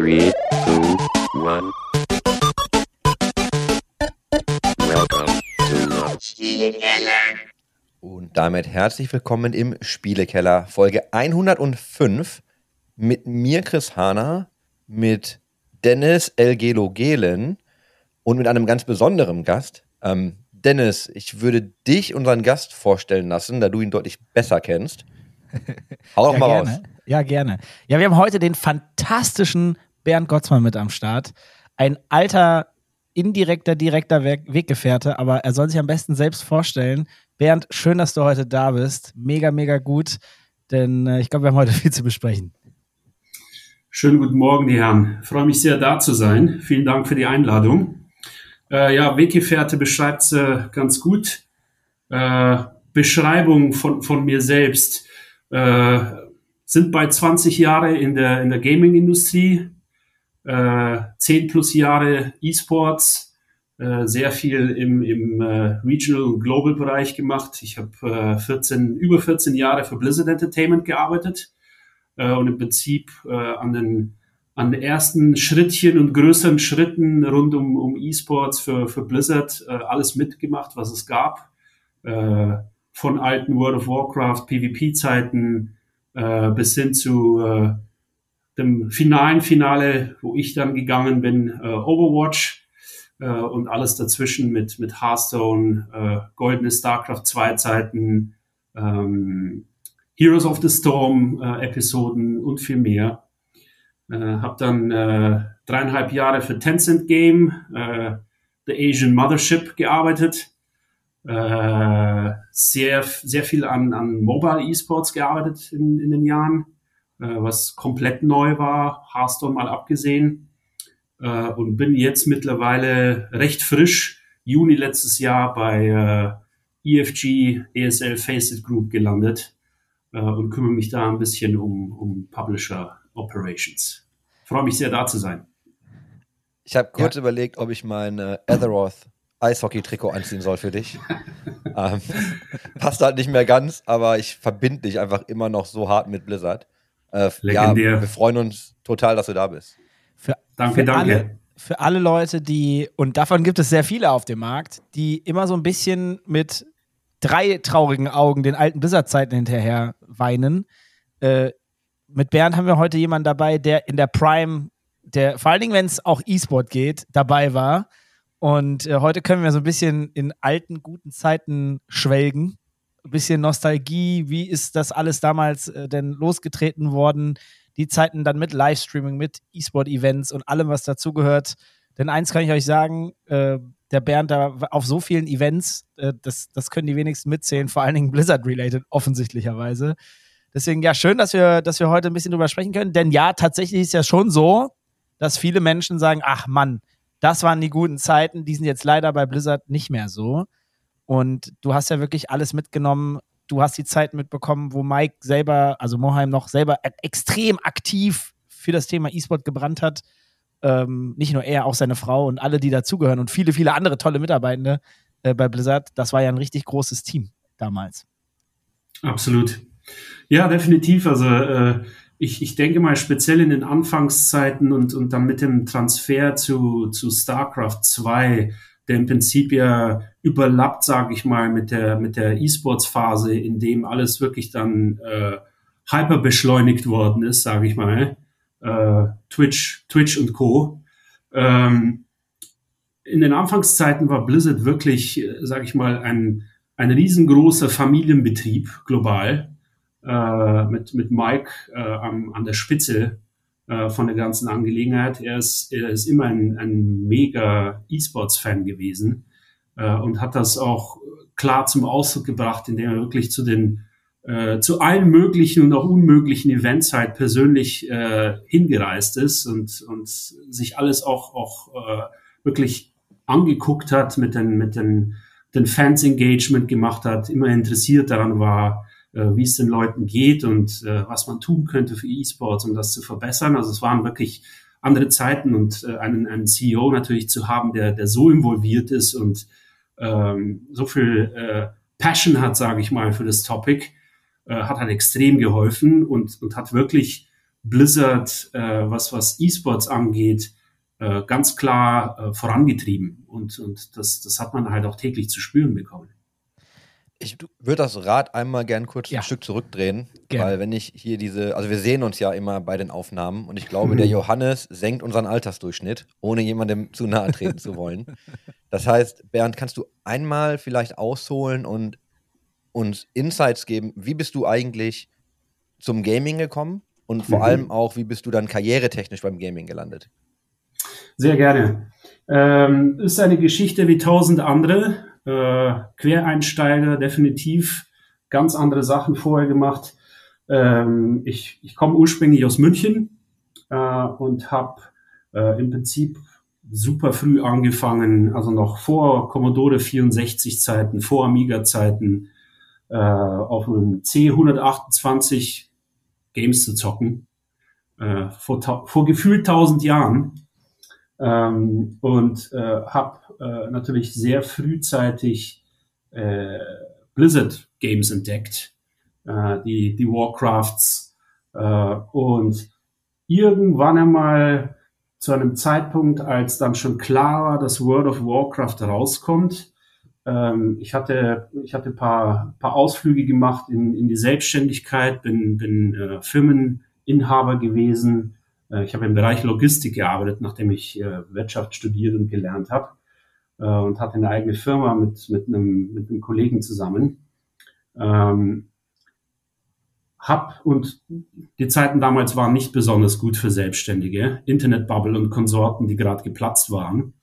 Three, two, one. Welcome to the Und damit herzlich willkommen im Spielekeller, Folge 105 mit mir, Chris Hahner, mit Dennis Elgelo Gehlen und mit einem ganz besonderen Gast. Ähm, Dennis, ich würde dich unseren Gast vorstellen lassen, da du ihn deutlich besser kennst. Hau doch ja, mal gerne. raus. Ja, gerne. Ja, wir haben heute den fantastischen Bernd Gottsmann mit am Start. Ein alter, indirekter, direkter Weg Weggefährte, aber er soll sich am besten selbst vorstellen. Bernd, schön, dass du heute da bist. Mega, mega gut, denn äh, ich glaube, wir haben heute viel zu besprechen. Schönen guten Morgen, die Herren. Ich freue mich sehr, da zu sein. Vielen Dank für die Einladung. Äh, ja, Weggefährte beschreibt es äh, ganz gut. Äh, Beschreibung von, von mir selbst. Äh, sind bei 20 Jahre in der, in der Gaming-Industrie, äh, 10 plus Jahre E-Sports, äh, sehr viel im, im äh, Regional- und Global-Bereich gemacht. Ich habe äh, 14, über 14 Jahre für Blizzard Entertainment gearbeitet äh, und im Prinzip äh, an den an ersten Schrittchen und größeren Schritten rund um, um E-Sports für, für Blizzard äh, alles mitgemacht, was es gab. Äh, von alten World of Warcraft, PvP-Zeiten äh, bis hin zu äh, dem finalen Finale, wo ich dann gegangen bin, äh, Overwatch äh, und alles dazwischen mit, mit Hearthstone, äh, goldene StarCraft 2 Zeiten, ähm, Heroes of the Storm äh, Episoden und viel mehr. Äh, habe dann äh, dreieinhalb Jahre für Tencent Game, äh, The Asian Mothership gearbeitet. Sehr, sehr viel an, an Mobile Esports gearbeitet in, in den Jahren, was komplett neu war, Hearthstone mal abgesehen. Äh, und bin jetzt mittlerweile recht frisch, Juni letztes Jahr bei äh, EFG ESL Faceit Group gelandet äh, und kümmere mich da ein bisschen um, um Publisher Operations. Freue mich sehr, da zu sein. Ich habe kurz überlegt, ob ich mein äh, Azeroth Eishockey-Trikot anziehen soll für dich. ähm, passt halt nicht mehr ganz, aber ich verbinde dich einfach immer noch so hart mit Blizzard. Äh, ja, wir freuen uns total, dass du da bist. Für, Danke, für danke. Alle, für alle Leute, die, und davon gibt es sehr viele auf dem Markt, die immer so ein bisschen mit drei traurigen Augen den alten Blizzard-Zeiten hinterher weinen. Äh, mit Bernd haben wir heute jemanden dabei, der in der Prime, der vor allen Dingen, wenn es auch E-Sport geht, dabei war. Und äh, heute können wir so ein bisschen in alten, guten Zeiten schwelgen. Ein bisschen Nostalgie. Wie ist das alles damals äh, denn losgetreten worden? Die Zeiten dann mit Livestreaming, mit E-Sport-Events und allem, was dazugehört. Denn eins kann ich euch sagen, äh, der Bernd da auf so vielen Events, äh, das, das können die wenigsten mitzählen, vor allen Dingen Blizzard-related, offensichtlicherweise. Deswegen, ja, schön, dass wir, dass wir heute ein bisschen drüber sprechen können. Denn ja, tatsächlich ist ja schon so, dass viele Menschen sagen, ach Mann, das waren die guten Zeiten, die sind jetzt leider bei Blizzard nicht mehr so. Und du hast ja wirklich alles mitgenommen. Du hast die Zeit mitbekommen, wo Mike selber, also Moheim noch selber extrem aktiv für das Thema E-Sport gebrannt hat. Ähm, nicht nur er, auch seine Frau und alle, die dazugehören und viele, viele andere tolle Mitarbeitende äh, bei Blizzard. Das war ja ein richtig großes Team damals. Absolut. Ja, definitiv. Also äh, ich, ich denke mal speziell in den Anfangszeiten und, und dann mit dem Transfer zu, zu StarCraft 2, der im Prinzip ja überlappt, sage ich mal, mit der, mit der E-Sports-Phase, in dem alles wirklich dann äh, hyper beschleunigt worden ist, sage ich mal. Äh, Twitch, Twitch und Co. Ähm, in den Anfangszeiten war Blizzard wirklich, sage ich mal, ein, ein riesengroßer Familienbetrieb global äh, mit, mit Mike äh, am, an der Spitze äh, von der ganzen Angelegenheit. Er ist, er ist immer ein, ein mega E-Sports-Fan gewesen äh, und hat das auch klar zum Ausdruck gebracht, indem er wirklich zu den äh, zu allen möglichen und auch unmöglichen Events halt persönlich äh, hingereist ist und, und sich alles auch, auch äh, wirklich angeguckt hat, mit den, mit den, den Fans Engagement gemacht hat, immer interessiert daran war, wie es den Leuten geht und äh, was man tun könnte für E-Sports, um das zu verbessern. Also es waren wirklich andere Zeiten und äh, einen, einen CEO natürlich zu haben, der, der so involviert ist und ähm, so viel äh, Passion hat, sage ich mal, für das Topic, äh, hat halt extrem geholfen und, und hat wirklich Blizzard, äh, was, was E-Sports angeht, äh, ganz klar äh, vorangetrieben. Und, und das, das hat man halt auch täglich zu spüren bekommen. Ich würde das Rad einmal gern kurz Ja. ein Stück zurückdrehen, Gerne. weil wenn ich hier diese, also wir sehen uns ja immer bei den Aufnahmen und ich glaube, Mhm. der Johannes senkt unseren Altersdurchschnitt, ohne jemandem zu nahe treten zu wollen. Das heißt, Bernd, kannst du einmal vielleicht ausholen und uns Insights geben, wie bist du eigentlich zum Gaming gekommen und vor Mhm. allem auch, wie bist du dann karrieretechnisch beim Gaming gelandet? Sehr gerne. Ähm, ist eine Geschichte wie tausend andere. Äh, Quereinsteiger, definitiv ganz andere Sachen vorher gemacht. Ähm, ich ich komme ursprünglich aus München äh, und habe äh, im Prinzip super früh angefangen, also noch vor Commodore 64 Zeiten, vor Amiga Zeiten, äh, auf einem C128 Games zu zocken. Äh, vor, vor gefühlt tausend Jahren ähm, und äh, habe äh, natürlich sehr frühzeitig äh, Blizzard Games entdeckt, äh, die, die Warcrafts äh, und irgendwann einmal zu einem Zeitpunkt, als dann schon klar war, dass World of Warcraft rauskommt, ähm, ich hatte ich hatte ein paar, paar Ausflüge gemacht in, in die Selbstständigkeit, bin, bin äh, Firmeninhaber gewesen, Ich habe im Bereich Logistik gearbeitet, nachdem ich äh, Wirtschaft studiert und gelernt habe äh, und hatte eine eigene Firma mit, mit, einem, mit einem Kollegen zusammen. Ähm, hab und die Zeiten damals waren nicht besonders gut für Selbstständige, Internetbubble und Konsorten, die gerade geplatzt waren.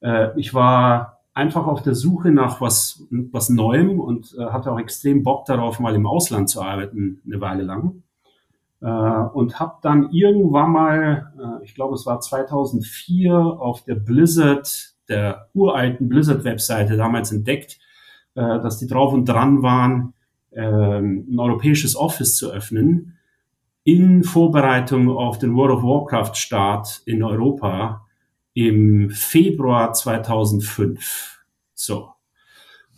Äh, ich war einfach auf der Suche nach was, was Neuem und äh, hatte auch extrem Bock darauf, mal im Ausland zu arbeiten, eine Weile lang äh, und habe dann irgendwann mal, äh, ich glaube es war 2004, auf der Blizzard, der uralten Blizzard-Webseite damals entdeckt, äh, dass die drauf und dran waren, ähm, ein europäisches Office zu öffnen in Vorbereitung auf den World of Warcraft-Start in Europa im Februar 2005. So.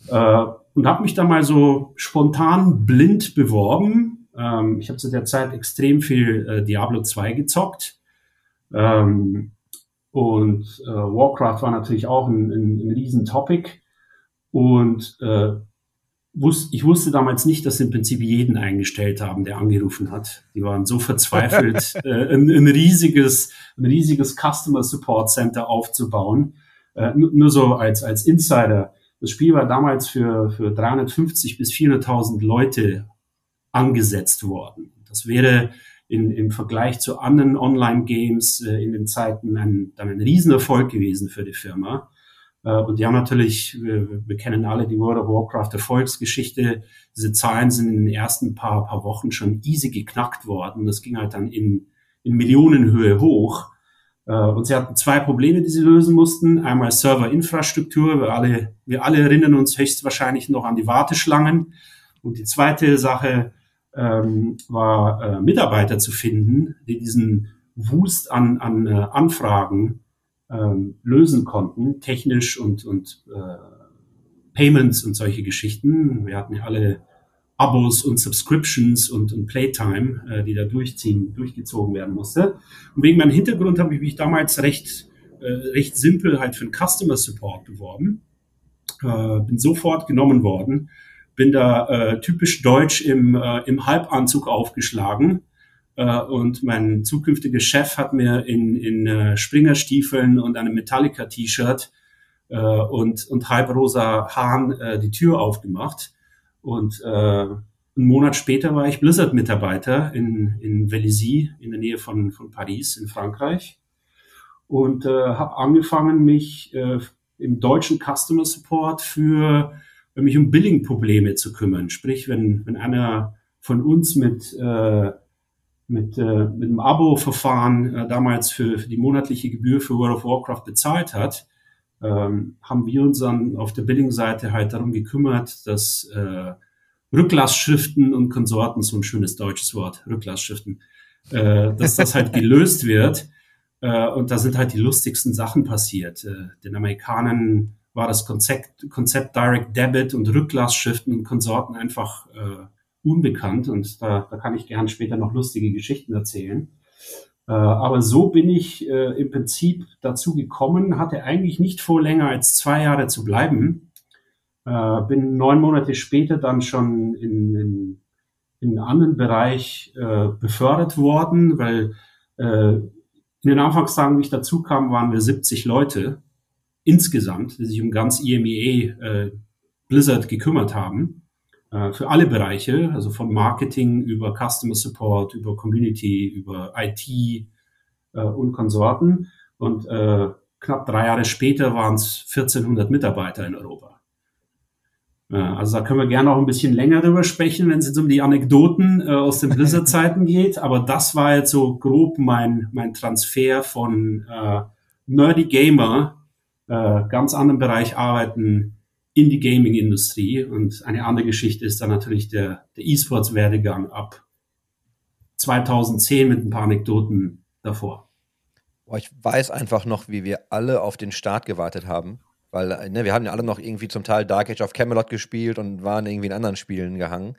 Äh, und habe mich da mal so spontan blind beworben. Ähm, ich habe zu der Zeit extrem viel äh, Diablo 2 gezockt. Ähm, und äh, Warcraft war natürlich auch ein, ein, ein Riesen-Topic. Und äh, wus ich wusste damals nicht, dass sie im Prinzip jeden eingestellt haben, der angerufen hat. Die waren so verzweifelt, äh, ein, ein riesiges, ein riesiges Customer Support Center aufzubauen. Äh, nur, nur so als, als Insider. Das Spiel war damals für, für 350 bis 400.000 Leute angesetzt worden. Das wäre in, im Vergleich zu anderen Online-Games äh, in den Zeiten ein, dann ein Riesenerfolg gewesen für die Firma. Äh, und die haben natürlich, wir, wir kennen alle die World of Warcraft Erfolgsgeschichte. Diese Zahlen sind in den ersten paar, paar Wochen schon easy geknackt worden. Das ging halt dann in, in Millionenhöhe hoch. Äh, und sie hatten zwei Probleme, die sie lösen mussten. Einmal Serverinfrastruktur. Wir alle, wir alle erinnern uns höchstwahrscheinlich noch an die Warteschlangen. Und die zweite Sache ähm, war, äh, Mitarbeiter zu finden, die diesen Wust an, an äh, Anfragen ähm, lösen konnten, technisch und, und äh, Payments und solche Geschichten. Wir hatten ja alle Abos und Subscriptions und, und Playtime, äh, die da durchziehen, durchgezogen werden musste. Und wegen meinem Hintergrund habe ich mich damals recht, äh, recht simpel halt für den Customer Support beworben. Äh, bin sofort genommen worden, bin da äh, typisch deutsch im, äh, im Halbanzug aufgeschlagen äh, und mein zukünftiger Chef hat mir in, in äh, Springerstiefeln und einem Metallica-T-Shirt äh, und, und halbrosa Haaren äh, die Tür aufgemacht. Und äh, einen Monat später war ich Blizzard-Mitarbeiter in, in Vélizy in der Nähe von, von Paris in Frankreich und äh, habe angefangen, mich äh, im deutschen Customer Support für mich um Billing-Probleme zu kümmern. Sprich, wenn, wenn einer von uns mit, äh, mit, äh, mit einem Abo-Verfahren äh, damals für, für die monatliche Gebühr für World of Warcraft bezahlt hat, ähm, haben wir uns dann auf der Billing-Seite halt darum gekümmert, dass äh, Rücklassschriften und Konsorten, so ein schönes deutsches Wort, Rücklassschriften, äh, dass das halt gelöst wird. Äh, und da sind halt die lustigsten Sachen passiert. Äh, den Amerikanern war das Konzept, Konzept Direct Debit und Rücklassschriften und Konsorten einfach äh, unbekannt und da, da kann ich gern später noch lustige Geschichten erzählen. Äh, aber so bin ich äh, im Prinzip dazu gekommen, hatte eigentlich nicht vor, länger als zwei Jahre zu bleiben. Äh, bin neun Monate später dann schon in, in, in einen anderen Bereich äh, befördert worden, weil äh, in den Anfangstagen, wie ich dazu kam, waren wir 70 Leute insgesamt, die sich um ganz EMEA äh, Blizzard gekümmert haben äh, für alle Bereiche, also von Marketing über Customer Support, über Community, über IT äh, und Konsorten. Und knapp drei Jahre später waren es 1400 Mitarbeiter in Europa. Also da können wir gerne auch ein bisschen länger drüber sprechen, wenn es jetzt um die Anekdoten äh, aus den Blizzard-Zeiten geht. Aber das war jetzt so grob mein, mein Transfer von äh, Nerdy Gamer, äh, ganz anderen Bereich arbeiten, in die Gaming-Industrie. Und eine andere Geschichte ist dann natürlich der, der E-Sports-Werdegang ab 2010 mit ein paar Anekdoten davor. Boah, ich weiß einfach noch, wie wir alle auf den Start gewartet haben. Weil ne, wir haben ja alle noch irgendwie zum Teil Dark Age of Camelot gespielt und waren irgendwie in anderen Spielen gehangen.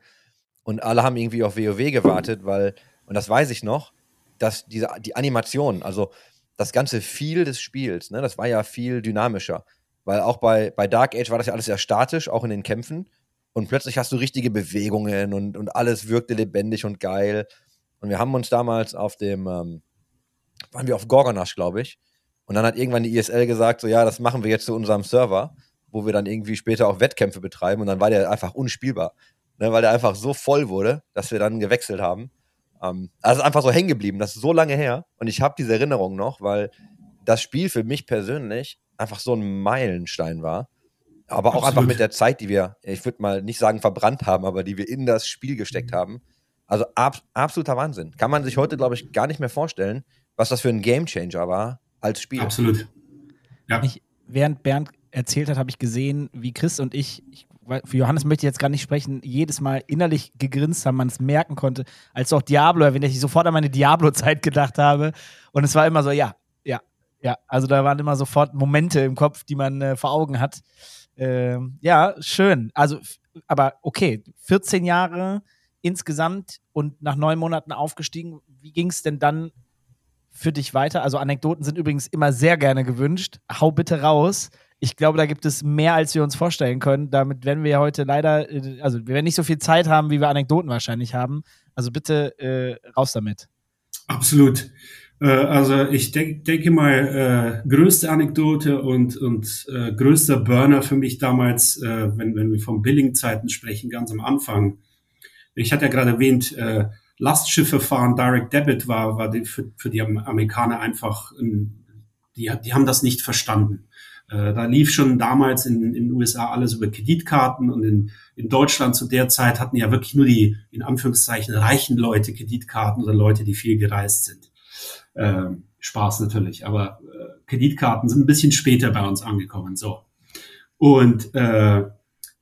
Und alle haben irgendwie auf WoW gewartet, weil, und das weiß ich noch, dass diese, die Animation, also das ganze Feel des Spiels, ne, das war ja viel dynamischer. Weil auch bei, bei Dark Age war das ja alles sehr statisch, auch in den Kämpfen. Und plötzlich hast du richtige Bewegungen und, und alles wirkte lebendig und geil. Und wir haben uns damals auf dem, ähm, waren wir auf Gorgonash, glaube ich. Und dann hat irgendwann die ISL gesagt, so ja, das machen wir jetzt zu unserem Server, wo wir dann irgendwie später auch Wettkämpfe betreiben. Und dann war der einfach unspielbar. Ne, weil der einfach so voll wurde, dass wir dann gewechselt haben. Ähm, also einfach so hängen geblieben. Das ist so lange her. Und ich habe diese Erinnerung noch, weil das Spiel für mich persönlich einfach so ein Meilenstein war. Aber auch Absolut. einfach mit der Zeit, die wir, ich würde mal nicht sagen verbrannt haben, aber die wir in das Spiel gesteckt haben. Also ab, absoluter Wahnsinn. Kann man sich heute, glaube ich, gar nicht mehr vorstellen, was das für ein Gamechanger war als Spiel. Absolut. Ja. Ich, während Bernd erzählt hat, habe ich gesehen, wie Chris und ich, ich, für Johannes möchte ich jetzt gar nicht sprechen, jedes Mal innerlich gegrinst haben, man es merken konnte, als auch Diablo erwähnt, ich sofort an meine Diablo-Zeit gedacht habe. Und es war immer so, ja, ja, also da waren immer sofort Momente im Kopf, die man äh, vor Augen hat. Ähm, ja, schön. Also, aber okay, 14 Jahre insgesamt und nach neun Monaten aufgestiegen. Wie ging es denn dann für dich weiter? Also Anekdoten sind übrigens immer sehr gerne gewünscht. Hau bitte raus. Ich glaube, da gibt es mehr, als wir uns vorstellen können. Damit werden wir heute leider, äh, also wir werden nicht so viel Zeit haben, wie wir Anekdoten wahrscheinlich haben. Also bitte äh, raus damit. Absolut. Äh, also ich denk, denke mal, äh, größte Anekdote und, und äh, größter Burner für mich damals, äh, wenn, wenn wir von Billing-Zeiten sprechen, ganz am Anfang. Ich hatte ja gerade erwähnt, äh, Lastschiffe fahren, Direct Debit war, war die, für, für die Amerikaner einfach, ein, die, die haben das nicht verstanden. Äh, da lief schon damals in, in den USA alles über Kreditkarten und in, in Deutschland zu der Zeit hatten ja wirklich nur die, in Anführungszeichen, reichen Leute Kreditkarten oder Leute, die viel gereist sind. Äh, Spaß natürlich, aber äh, Kreditkarten sind ein bisschen später bei uns angekommen. So. Und äh,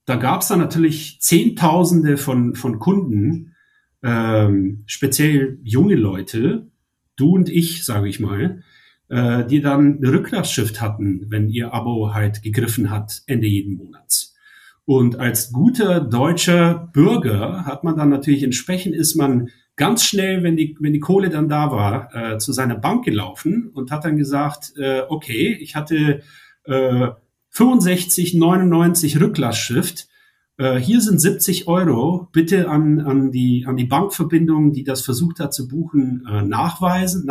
da gab es dann natürlich Zehntausende von, von Kunden, ähm, speziell junge Leute, du und ich, sage ich mal, äh, die dann eine Rücklassschiff hatten, wenn ihr Abo halt gegriffen hat Ende jeden Monats. Und als guter deutscher Bürger hat man dann natürlich entsprechend ist man ganz schnell, wenn die, wenn die Kohle dann da war, äh, zu seiner Bank gelaufen und hat dann gesagt, äh, okay, ich hatte äh, 65, 99 Rücklassschrift. Äh, hier sind 70 Euro. Bitte an, an, die, an die Bankverbindung, die das versucht hat zu buchen, äh, nachweisen,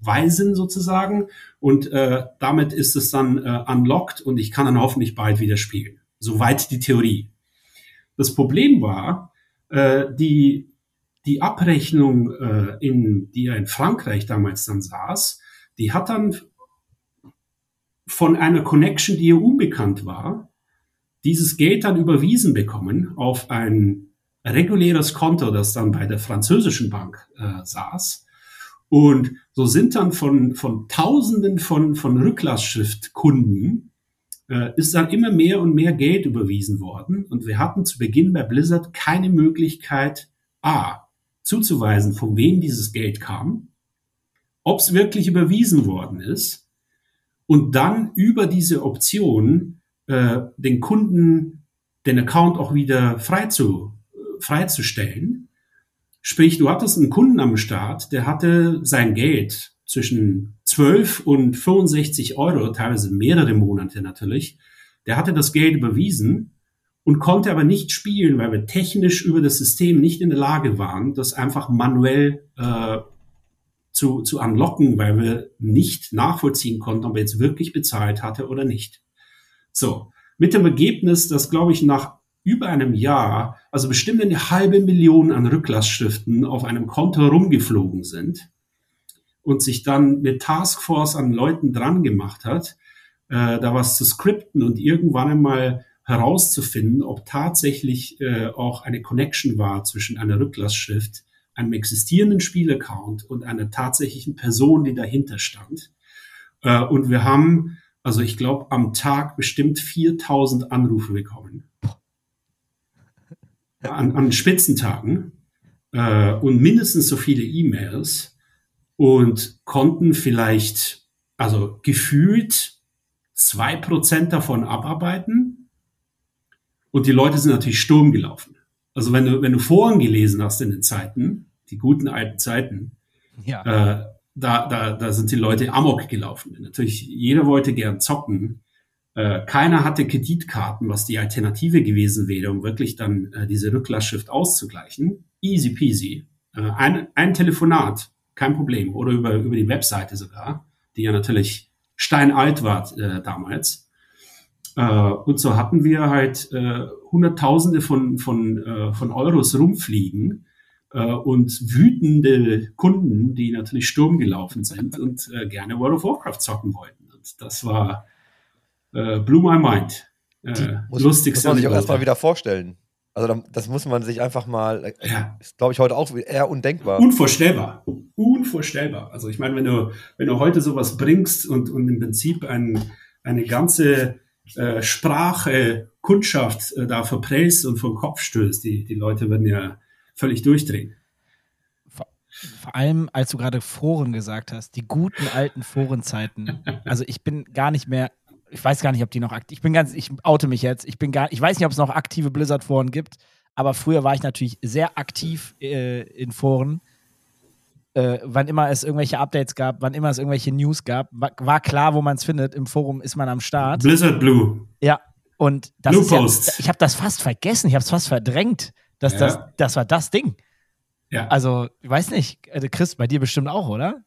nachweisen sozusagen. Und äh, damit ist es dann äh, unlocked und ich kann dann hoffentlich bald wieder spielen. Soweit die Theorie. Das Problem war, äh, die die Abrechnung, äh, in, die er in Frankreich damals dann saß, die hat dann von einer Connection, die ihr unbekannt war, dieses Geld dann überwiesen bekommen auf ein reguläres Konto, das dann bei der französischen Bank äh, saß. Und so sind dann von, von Tausenden von, von Rücklassschriftkunden äh, ist dann immer mehr und mehr Geld überwiesen worden. Und wir hatten zu Beginn bei Blizzard keine Möglichkeit, A, zuzuweisen, von wem dieses Geld kam, ob es wirklich überwiesen worden ist und dann über diese Option äh, den Kunden den Account auch wieder frei zu, freizustellen. Sprich, du hattest einen Kunden am Start, der hatte sein Geld zwischen 12 und 65 Euro, teilweise mehrere Monate natürlich. Der hatte das Geld überwiesen und konnte aber nicht spielen, weil wir technisch über das System nicht in der Lage waren, das einfach manuell äh, zu, zu unlocken, weil wir nicht nachvollziehen konnten, ob er jetzt wirklich bezahlt hatte oder nicht. So, mit dem Ergebnis, dass, glaube ich, nach über einem Jahr, also bestimmt eine halbe Million an Rücklassschriften auf einem Konto rumgeflogen sind und sich dann eine Taskforce an Leuten dran gemacht hat, äh, da was zu skripten und irgendwann einmal herauszufinden, ob tatsächlich äh, auch eine Connection war zwischen einer Rücklassschrift, einem existierenden Spielaccount und einer tatsächlichen Person, die dahinter stand. Äh, und wir haben, also ich glaube, am Tag bestimmt 4000 Anrufe bekommen. An, an Spitzentagen äh, und mindestens so viele E-Mails und konnten vielleicht, also gefühlt zwei Prozent davon abarbeiten und die Leute sind natürlich Sturm gelaufen. Also wenn du, wenn du Foren gelesen hast in den Zeiten, die guten alten Zeiten, Ja. äh, da, da, da sind die Leute amok gelaufen. Natürlich, jeder wollte gern zocken. Äh, keiner hatte Kreditkarten, was die Alternative gewesen wäre, um wirklich dann äh, diese Rücklassschrift auszugleichen. Easy peasy. Äh, ein, ein Telefonat, kein Problem. Oder über, über die Webseite sogar, die ja natürlich steinalt war äh, damals. Äh, und so hatten wir halt äh, Hunderttausende von, von, von Euros rumfliegen und wütende Kunden, die natürlich Sturm gelaufen sind und gerne World of Warcraft zocken wollten. Und das war äh, blew my mind. Äh, Muss, lustigste muss man sich auch erstmal wieder vorstellen. Also da- das muss man sich einfach mal, äh, Ja. ist glaube ich heute auch eher undenkbar. Unvorstellbar. Unvorstellbar. Also ich meine, wenn du, wenn du heute sowas bringst und, und im Prinzip ein, eine ganze äh, Sprache, Kundschaft äh, da verprellst und vom Kopf stößt, die, die Leute würden ja völlig durchdrehen. Vor allem, als du gerade Foren gesagt hast, die guten alten Forenzeiten. Also ich bin gar nicht mehr, ich weiß gar nicht, ob die noch aktiv, ich bin ganz, ich oute mich jetzt, ich bin gar, ich weiß nicht, ob es noch aktive Blizzard-Foren gibt, aber früher war ich natürlich sehr aktiv äh, in Foren. Äh, wann immer es irgendwelche Updates gab, wann immer es irgendwelche News gab, war, war klar, wo man es findet. Im Forum ist man am Start. Blizzard Blue. Ja, und das Blue ist ja, Posts. ich habe das fast vergessen, ich habe es fast verdrängt. dass Ja. das, das war das Ding. Ja. Also, ich weiß nicht, äh, Chris, bei dir bestimmt auch, oder?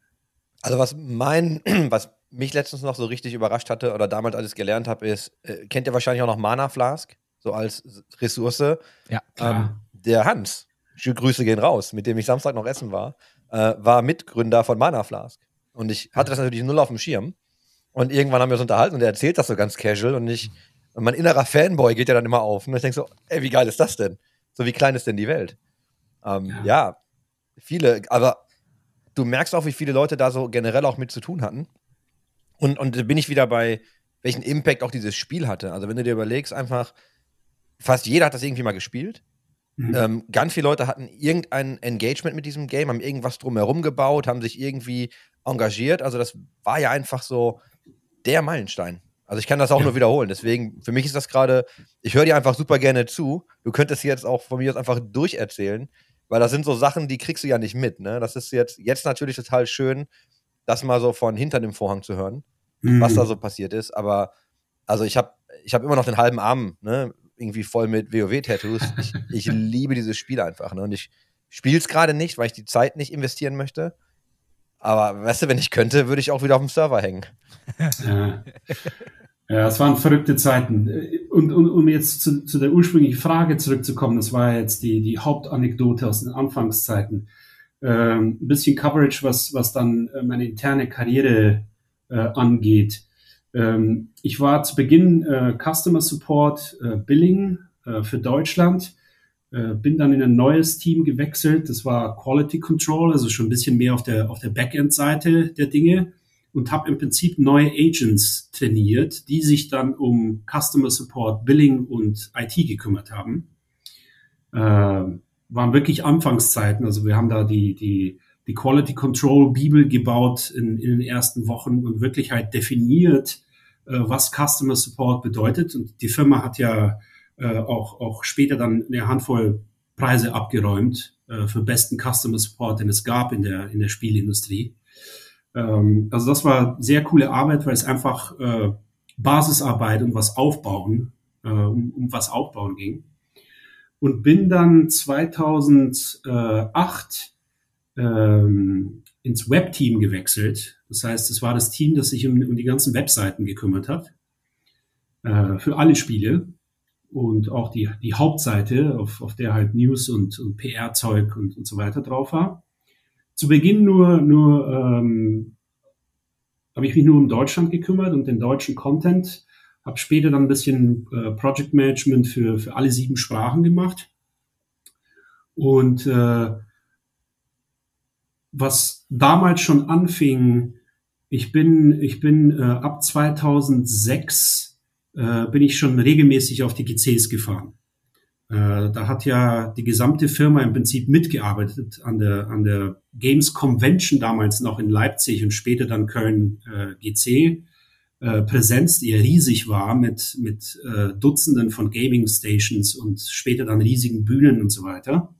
Also was mein, was mich letztens noch so richtig überrascht hatte oder damals alles gelernt habe, ist, äh, kennt ihr wahrscheinlich auch noch Mana Flask, so als Ressource. Ja. Ähm, der Hans, Grüße gehen raus, mit dem ich Samstag noch essen war, äh, war Mitgründer von Mana Flask. Und ich hatte das natürlich null auf dem Schirm. Und irgendwann haben wir uns unterhalten und er erzählt das so ganz casual und ich, und mein innerer Fanboy geht ja dann immer auf. Und ich denke so, ey, wie geil ist das denn? So, wie klein ist denn die Welt? Ähm, Ja. ja. viele, aber du merkst auch, wie viele Leute da so generell auch mit zu tun hatten. Und, und da bin ich wieder bei, welchen Impact auch dieses Spiel hatte. Also wenn du dir überlegst, einfach, fast jeder hat das irgendwie mal gespielt. Mhm. Ähm, ganz viele Leute hatten irgendein Engagement mit diesem Game, haben irgendwas drumherum gebaut, haben sich irgendwie engagiert. Also das war ja einfach so der Meilenstein. Also ich kann das auch Ja. nur wiederholen. Deswegen, für mich ist das gerade, ich höre dir einfach super gerne zu. Du könntest jetzt auch von mir aus einfach durcherzählen, weil das sind so Sachen, die kriegst du ja nicht mit. Ne? Das ist jetzt, jetzt natürlich total schön, das mal so von hinter dem Vorhang zu hören was Mhm. da so passiert ist. Aber also ich habe ich hab immer noch den halben Arm, ne? Irgendwie voll mit WoW-Tattoos. Ich, ich liebe dieses Spiel einfach. Ne? Und ich spiele es gerade nicht, weil ich die Zeit nicht investieren möchte. Aber weißt du, wenn ich könnte, würde ich auch wieder auf dem Server hängen. Ja. ja, es waren verrückte Zeiten. Und, und um jetzt zu, zu der ursprünglichen Frage zurückzukommen, das war jetzt die, die Hauptanekdote aus den Anfangszeiten. Ähm, ein bisschen Coverage, was, was dann äh, meine interne Karriere äh, angeht. Ähm, ich war zu Beginn äh, Customer Support äh, Billing äh, für Deutschland, äh, bin dann in ein neues Team gewechselt. Das war Quality Control, also schon ein bisschen mehr auf der, auf der Backend-Seite der Dinge und habe im Prinzip neue Agents trainiert, die sich dann um Customer Support, Billing und IT gekümmert haben. Äh, waren wirklich Anfangszeiten. Also wir haben da die, die, die Quality Control Bibel gebaut in, in den ersten Wochen und wirklich halt definiert, äh, was Customer Support bedeutet. Und die Firma hat ja äh, auch, auch später dann eine Handvoll Preise abgeräumt, äh, für besten Customer Support, den es gab in der, in der Spielindustrie. Ähm, also das war sehr coole Arbeit, weil es einfach äh, Basisarbeit und was aufbauen, äh, um, um was aufbauen ging. Und bin dann 2008 ähm, ins Webteam gewechselt. Das heißt, es war das Team, das sich um, um die ganzen Webseiten gekümmert hat. Äh, für alle Spiele. Und auch die, die Hauptseite, auf, auf der halt News und, und PR-Zeug und, und so weiter drauf war. Zu Beginn nur, nur ähm, habe ich mich nur um Deutschland gekümmert und den deutschen Content. Habe später dann ein bisschen äh, Project Management für, für alle sieben Sprachen gemacht. Und äh, was damals schon anfing, ich bin, ich bin äh, ab 2006 äh, bin ich schon regelmäßig auf die GCs gefahren. Äh, da hat ja die gesamte Firma im Prinzip mitgearbeitet an der, an der Games Convention damals noch in Leipzig und später dann Köln äh, GC. Äh, Präsenz, die ja riesig war mit, mit äh, Dutzenden von Gaming Stations und später dann riesigen Bühnen und so weiter.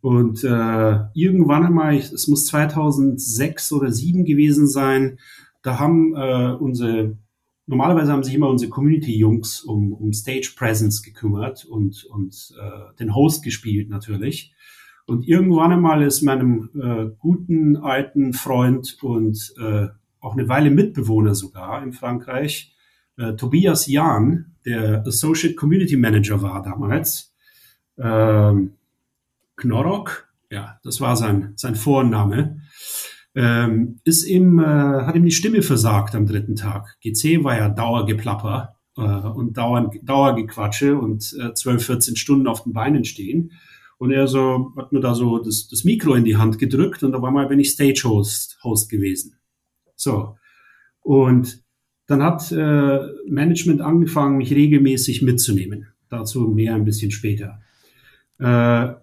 Und äh, irgendwann einmal, es muss 2006 oder 2007 gewesen sein, da haben äh, unsere, normalerweise haben sich immer unsere Community-Jungs um, um Stage Presence gekümmert und, und äh, den Host gespielt natürlich. Und irgendwann einmal ist meinem äh, guten alten Freund und äh, auch eine Weile Mitbewohner sogar in Frankreich, äh, Tobias Jahn, der Associate Community Manager war damals, ähm, Knorrock, ja, das war sein, sein Vorname, ähm, ist ihm, äh, hat ihm die Stimme versagt am dritten Tag. GC war ja Dauergeplapper äh, und Dauer, Dauergequatsche und äh, 12, 14 Stunden auf den Beinen stehen. Und er so, hat mir da so das, das Mikro in die Hand gedrückt und da war mal bin ich Stage Host, Host gewesen. So. Und dann hat äh, Management angefangen, mich regelmäßig mitzunehmen. Dazu mehr ein bisschen später. Äh,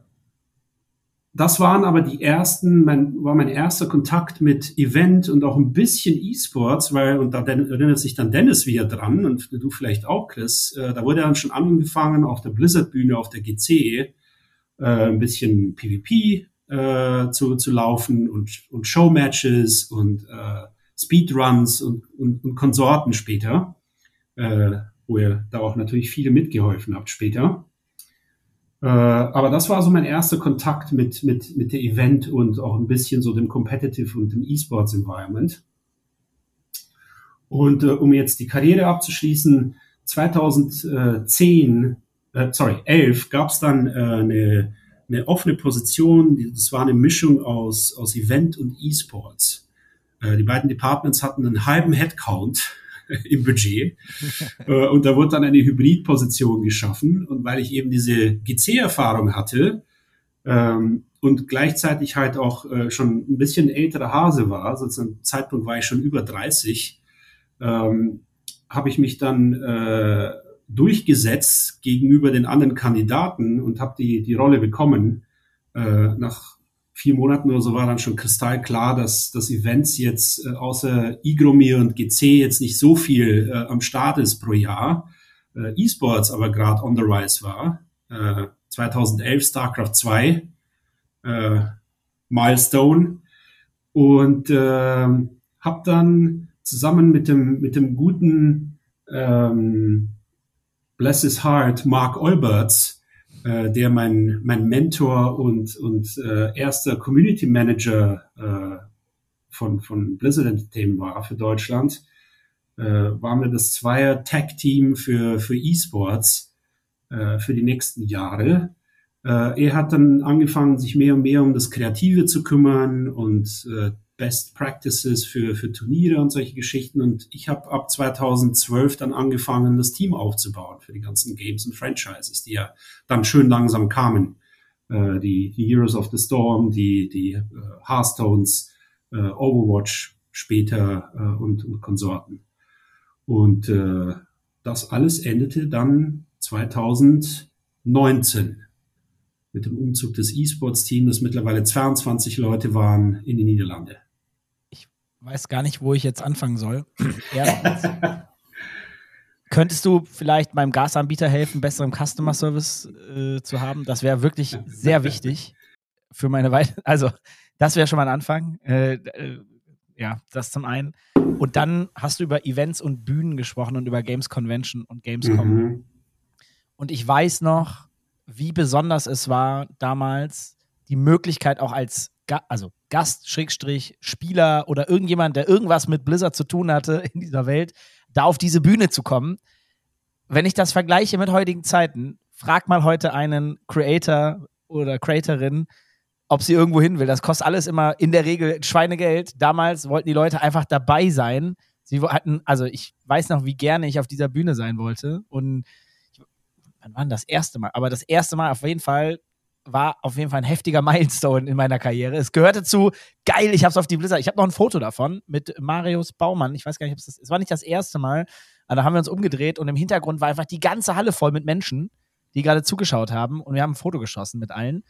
das waren aber die ersten, mein, war mein erster Kontakt mit Event und auch ein bisschen E-Sports, weil, und da erinnert sich dann Dennis wieder dran und du vielleicht auch, Chris, äh, da wurde dann schon angefangen auf der Blizzard-Bühne, auf der GC, äh, ein bisschen PvP äh, zu, zu laufen und, und Showmatches und äh, Speedruns und, und, und Konsorten später, äh, wo ihr da auch natürlich viele mitgeholfen habt später. Äh, aber das war so mein erster Kontakt mit, mit, mit der Event und auch ein bisschen so dem Competitive und dem E-Sports Environment. Und äh, um jetzt die Karriere abzuschließen, 2010, äh, sorry, 11 gab es dann äh, eine, eine offene Position, das war eine Mischung aus, aus Event und E-Sports. Äh, die beiden Departments hatten einen halben Headcount im Budget. Äh, und da wurde dann eine Hybridposition geschaffen. Und weil ich eben diese GC-Erfahrung hatte ähm, und gleichzeitig halt auch äh, schon ein bisschen älterer Hase war, also zum Zeitpunkt war ich schon über 30, ähm, habe ich mich dann äh, durchgesetzt gegenüber den anderen Kandidaten und habe die, die Rolle bekommen. Nach vier Monaten oder so war dann schon kristallklar, dass das Events jetzt äh, außer Igromir und GC jetzt nicht so viel äh, am Start ist pro Jahr. Äh, E-Sports aber gerade on the rise war. Äh, 2011 StarCraft 2, äh, Milestone und äh, habe dann zusammen mit dem mit dem guten ähm, Bless His Heart Mark Olberts äh, der mein, mein Mentor und, und äh, erster Community Manager äh, von, von Blizzard Entertainment war für Deutschland, äh, waren wir das Zweier Tag Team für, für E-Sports äh, für die nächsten Jahre. Äh, er hat dann angefangen, sich mehr und mehr um das Kreative zu kümmern und äh, Best Practices für, für Turniere und solche Geschichten. Und ich habe ab 2012 dann angefangen, das Team aufzubauen für die ganzen Games und Franchises, die ja dann schön langsam kamen. Äh, die, die Heroes of the Storm, die, die äh, Hearthstones, äh, Overwatch später äh, und, und Konsorten. Und äh, das alles endete dann 2019 mit dem Umzug des E-Sports-Teams, das mittlerweile 22 Leute waren, in die Niederlande weiß gar nicht, wo ich jetzt anfangen soll. Erstens. Könntest du vielleicht beim Gasanbieter helfen, besseren Customer Service äh, zu haben? Das wäre wirklich sehr wichtig. für meine Weite. Also, das wäre schon mal ein Anfang. Äh, äh, ja, das zum einen. Und dann hast du über Events und Bühnen gesprochen und über Games Convention und Gamescom. Mhm. Und ich weiß noch, wie besonders es war, damals die Möglichkeit auch als Ga also Gast, Schrägstrich, Spieler oder irgendjemand, der irgendwas mit Blizzard zu tun hatte in dieser Welt, da auf diese Bühne zu kommen. Wenn ich das vergleiche mit heutigen Zeiten, frag mal heute einen Creator oder Creatorin, ob sie irgendwo hin will. Das kostet alles immer in der Regel Schweinegeld. Damals wollten die Leute einfach dabei sein. Sie hatten, also ich weiß noch, wie gerne ich auf dieser Bühne sein wollte. Und wann war das erste Mal? Aber das erste Mal auf jeden Fall war auf jeden Fall ein heftiger Milestone in meiner Karriere. Es gehörte zu, geil, ich hab's auf die Blizzard. Ich habe noch ein Foto davon mit Marius Baumann. Ich weiß gar nicht, ob es das, es war nicht das erste Mal. Aber da haben wir uns umgedreht und im Hintergrund war einfach die ganze Halle voll mit Menschen, die gerade zugeschaut haben. Und wir haben ein Foto geschossen mit allen.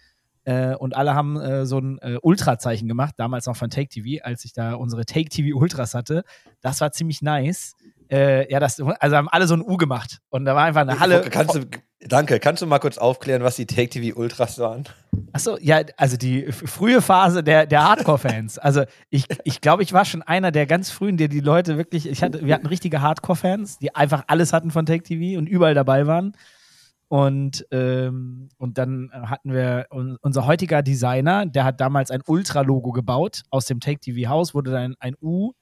Äh, und alle haben äh, so ein äh, Ultra-Zeichen gemacht, damals noch von Take TV, als ich da unsere Take TV Ultras hatte. Das war ziemlich nice. Äh, ja, das, also haben alle so ein U gemacht. Und da war einfach eine Halle. Kannst du, danke, kannst du mal kurz aufklären, was die Take TV Ultras waren? Achso, ja, also die frühe Phase der, der Hardcore-Fans. Also ich, ich glaube, ich war schon einer der ganz frühen, der die Leute wirklich, ich hatte, wir hatten richtige Hardcore-Fans, die einfach alles hatten von Take TV und überall dabei waren. Und, ähm, und dann hatten wir un, unser heutiger Designer, der hat damals ein Ultra-Logo gebaut aus dem Take TV Haus, wurde dann ein U.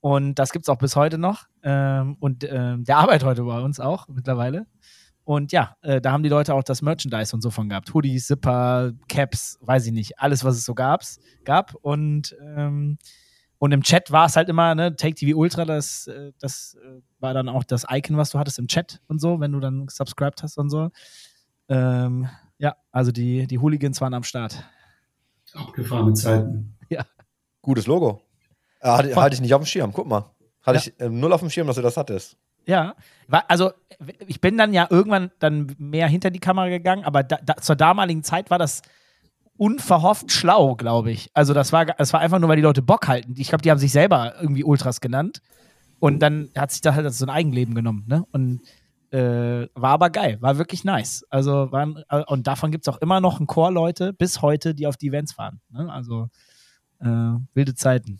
Und das gibt es auch bis heute noch. Ähm, und ähm, der arbeitet heute bei uns auch mittlerweile. Und ja, äh, da haben die Leute auch das Merchandise und so von gehabt. Hoodies, Zipper, Caps, weiß ich nicht, alles, was es so gab's, gab. Und, ähm, und im Chat war es halt immer, ne, Take TV Ultra, das, äh, das äh, war dann auch das Icon, was du hattest im Chat und so, wenn du dann subscribed hast und so. Ähm, ja, also die, die Hooligans waren am Start. Abgefahrene Zeiten. Gutes Logo. Äh, hatte, hatte ich nicht auf dem Schirm, guck mal. Hatte Ja. ich äh, null auf dem Schirm, dass du das hattest. Ja, also ich bin dann ja irgendwann dann mehr hinter die Kamera gegangen, aber da, da, zur damaligen Zeit war das unverhofft schlau, glaube ich. Also das war, das war einfach nur, weil die Leute Bock halten. Ich glaube, die haben sich selber irgendwie Ultras genannt und dann hat sich das halt so ein Eigenleben genommen, ne? Und äh, war aber geil, war wirklich nice. Also waren, äh, und davon gibt es auch immer noch ein Chor Leute bis heute, die auf die Events fahren. Ne? Also äh, wilde Zeiten.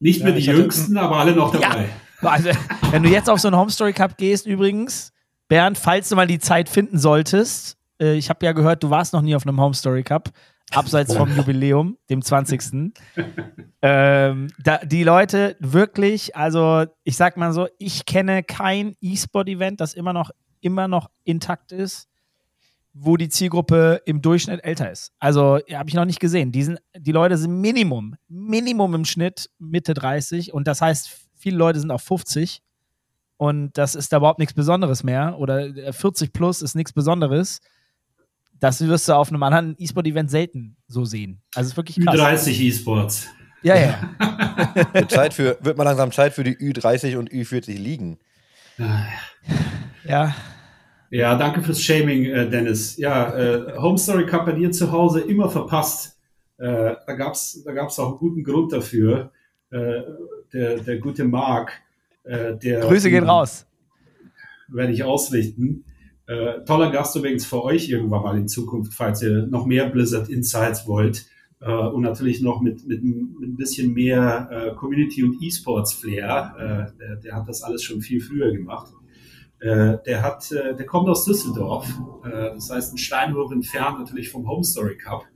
Nicht Ja, mehr die ich hatte- Jüngsten, aber alle noch Ja. dabei. Also, wenn du jetzt auf so einen Home Story Cup gehst, übrigens, Bernd, falls du mal die Zeit finden solltest, äh, ich habe ja gehört, du warst noch nie auf einem Home Story Cup, abseits vom Jubiläum, dem 20. ähm, da, die Leute wirklich, also ich sag mal so, ich kenne kein E-Sport-Event, das immer noch, immer noch intakt ist, wo die Zielgruppe im Durchschnitt älter ist. Also ja, habe ich noch nicht gesehen. Die, sind, die Leute sind Minimum, Minimum im Schnitt Mitte 30 und das heißt, viele Leute sind auch 50 und das ist da überhaupt nichts Besonderes mehr oder äh, 40 plus ist nichts Besonderes. Das wirst du auf einem anderen E-Sport-Event selten so sehen. Also es ist wirklich krass. Ü30 E-Sports. Ja, ja. Wird, Zeit für, wird mal langsam Zeit für die Ü30 und Ü40 liegen. Ja, Ja, danke fürs Shaming, äh, Dennis. Ja, äh, Home Story Cup bei dir zu Hause immer verpasst. Äh, da gab's da gab's auch einen guten Grund dafür. Äh, der, der gute Marc, äh, der Grüße gehen raus. werde ich ausrichten. Äh, toller Gast übrigens für euch irgendwann mal in Zukunft, falls ihr noch mehr Blizzard Insights wollt. Äh, und natürlich noch mit, mit, mit ein bisschen mehr äh, Community und E-Sports Flair. Äh, der, der hat das alles schon viel früher gemacht. Äh, der hat, äh, der kommt aus Düsseldorf, äh, das heißt ein Steinwurf entfernt natürlich vom Home Story Cup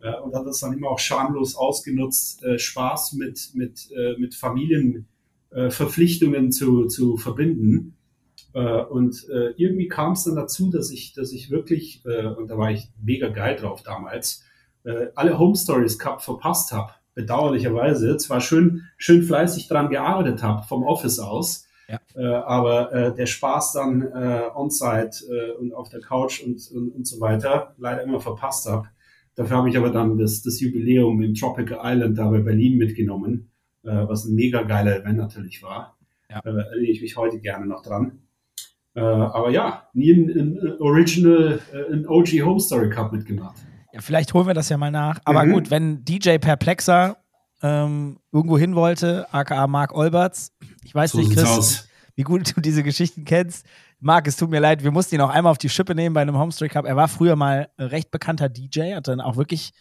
äh, und hat das dann immer auch schamlos ausgenutzt, äh, Spaß mit, mit, mit Familienverpflichtungen Verpflichtungen zu, zu verbinden. Und irgendwie kam es dann dazu, dass ich, dass ich wirklich, und da war ich mega geil drauf damals, alle Home Stories Cup verpasst habe. Bedauerlicherweise. Zwar schön, schön fleißig dran gearbeitet habe vom Office aus, Ja. äh, aber äh, der Spaß dann äh, on-site äh, und auf der Couch und, und, und so weiter leider immer verpasst habe. Dafür habe ich aber dann das, das Jubiläum im Tropical Island da bei Berlin mitgenommen, äh, was ein mega geiler Event natürlich war. Ja. Äh, erinnere ich mich heute gerne noch dran. Äh, aber ja, nie ein, ein Original, äh, ein OG Home Story Cup mitgemacht. Ja, vielleicht holen wir das ja mal nach. Aber Mhm. gut, wenn DJ Perplexer ähm, irgendwo hin wollte, aka Mark Olberts, ich weiß So nicht, Chris, aus. wie gut du diese Geschichten kennst. Marc, es tut mir leid, wir mussten ihn auch einmal auf die Schippe nehmen bei einem Homestreet Cup. Er war früher mal recht bekannter DJ, hatte dann auch wirklich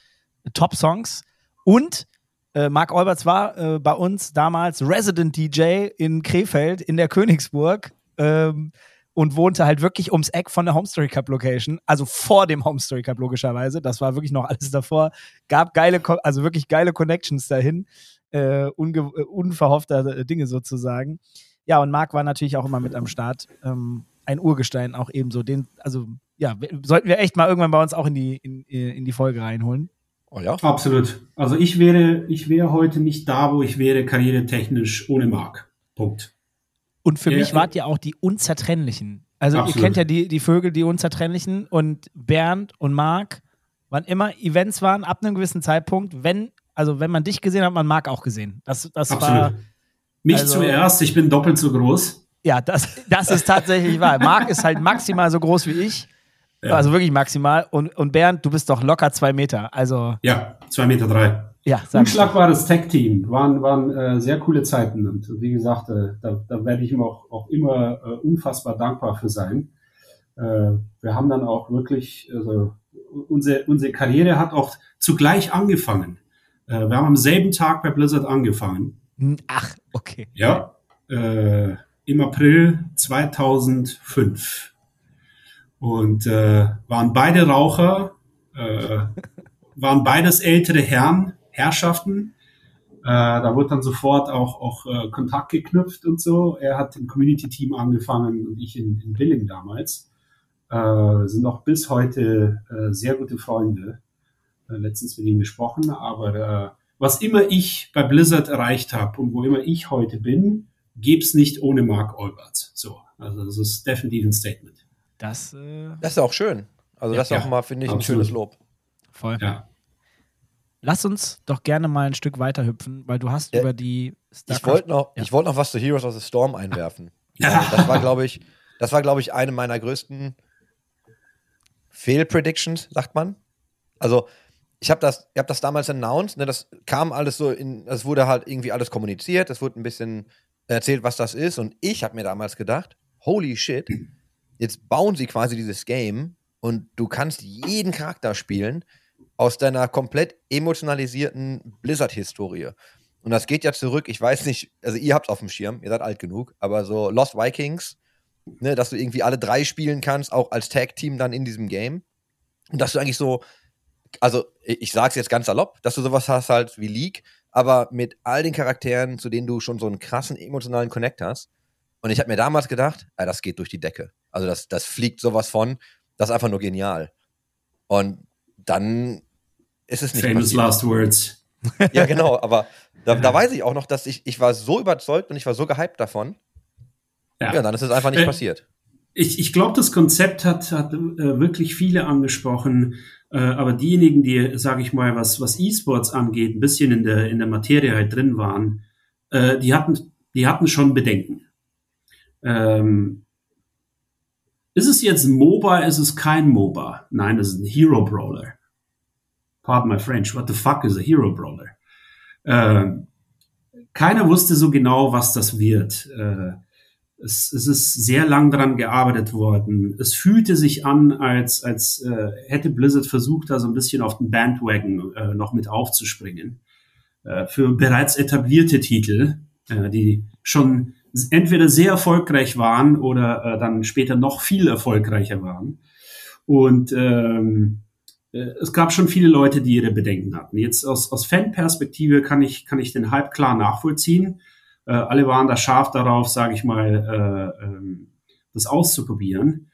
Top-Songs. Und äh, Marc Olberts war äh, bei uns damals Resident DJ in Krefeld in der Königsburg ähm, und wohnte halt wirklich ums Eck von der Homestory Cup Location, also vor dem Homestory Cup logischerweise. Das war wirklich noch alles davor. Gab geile, also wirklich geile Connections dahin, äh, unge äh, unverhoffter Dinge sozusagen. Ja, und Marc war natürlich auch immer mit am Start. Ähm, ein Urgestein auch ebenso. Den, also ja, sollten wir echt mal irgendwann bei uns auch in die, in, in die Folge reinholen. Oh ja. Absolut. Also ich wäre, ich wäre heute nicht da, wo ich wäre, karrieretechnisch ohne Marc. Punkt. Und für Ja, mich wart ihr auch die Unzertrennlichen. Also Absolut. ihr kennt ja die, die Vögel, die Unzertrennlichen und Bernd und Marc, wann immer Events waren, ab einem gewissen Zeitpunkt, wenn, also wenn man dich gesehen hat, man Marc auch gesehen. Das, das war, Absolut. Mich also- zuerst, ich bin doppelt so groß. ja, das, das ist tatsächlich wahr. Marc ist halt maximal so groß wie ich. Ja. Also wirklich maximal. Und, und Bernd, du bist doch locker zwei Meter. Also, Ja, zwei Meter drei. Ja. Unschlagbares Tech-Team. Waren, waren äh, sehr coole Zeiten. Und wie gesagt, äh, da, da werde ich ihm auch, auch immer äh, unfassbar dankbar für sein. Äh, wir haben dann auch wirklich, also unsere, unsere Karriere hat auch zugleich angefangen. Äh, wir haben am selben Tag bei Blizzard angefangen. Ach, okay. Ja. Äh, Im April 2005. Und äh, waren beide Raucher, äh, waren beides ältere Herren, Herrschaften. Äh, da wurde dann sofort auch, auch äh, Kontakt geknüpft und so. Er hat im Community-Team angefangen und ich in, in Billing damals. Äh, sind auch bis heute äh, sehr gute Freunde. Äh, letztens mit ihm gesprochen, aber äh, was immer ich bei Blizzard erreicht habe und wo immer ich heute bin, gäb's nicht ohne Mark Olberts. So, also das ist definitiv ein Statement. Das, äh, Das ist auch schön. Also, Ja, das ist auch ja, mal, finde ich, ein absolut. schönes Lob. voll. Ja. Lass uns doch gerne mal ein Stück weiter hüpfen, weil du hast Ja, über die Ich wollte noch, Ja. ich wollte noch was zu Heroes of the Storm einwerfen. Ja. Also Das war, glaube ich, das war, glaube ich, eine meiner größten Fehlpredictions, sagt man. Also, ich habe das, ich habe das damals announced, ne, das kam alles so in, es wurde halt irgendwie alles kommuniziert, es wurde ein bisschen erzählt, was das ist und ich habe mir damals gedacht, holy shit, jetzt bauen sie quasi dieses Game und du kannst jeden Charakter spielen aus deiner komplett emotionalisierten Blizzard-Historie. Und das geht ja zurück, ich weiß nicht, also ihr habt auf dem Schirm, ihr seid alt genug, aber so Lost Vikings, ne, dass du irgendwie alle drei spielen kannst, auch als Tag-Team dann in diesem Game. Und dass du eigentlich so, also ich sag's jetzt ganz salopp, dass du sowas hast halt wie League, aber mit all den Charakteren, zu denen du schon so einen krassen emotionalen Connect hast. Und ich habe mir damals gedacht, ah, das geht durch die Decke. Also das, das fliegt sowas von, das ist einfach nur genial. Und dann ist es nicht Famous passiert. last words. Ja, genau, aber da, da weiß ich auch noch, dass ich, ich war so überzeugt und ich war so gehypt davon. Ja, dann ist es einfach nicht Äh, passiert. Ich, ich glaube, das Konzept hat, hat äh, wirklich viele angesprochen, äh, aber diejenigen, die, sage ich mal, was, was E-Sports angeht, ein bisschen in der, in der Materie halt drin waren, äh, die, hatten, die hatten schon Bedenken. Ähm, ist es jetzt MOBA, ist es kein MOBA? Nein, das ist ein Hero Brawler. Pardon my French, what the fuck is a Hero Brawler? Ähm, keiner wusste so genau, was das wird. Äh, es, es ist sehr lang daran gearbeitet worden. Es fühlte sich an, als, als äh, hätte Blizzard versucht, da so ein bisschen auf den Bandwagon äh, noch mit aufzuspringen. Äh, für bereits etablierte Titel, äh, die schon entweder sehr erfolgreich waren oder äh, dann später noch viel erfolgreicher waren. Und ähm, äh, es gab schon viele Leute, die ihre Bedenken hatten. Jetzt aus, aus Fanperspektive kann ich, kann ich den Hype klar nachvollziehen. Äh, alle waren da scharf darauf, sage ich mal, äh, ähm, das auszuprobieren.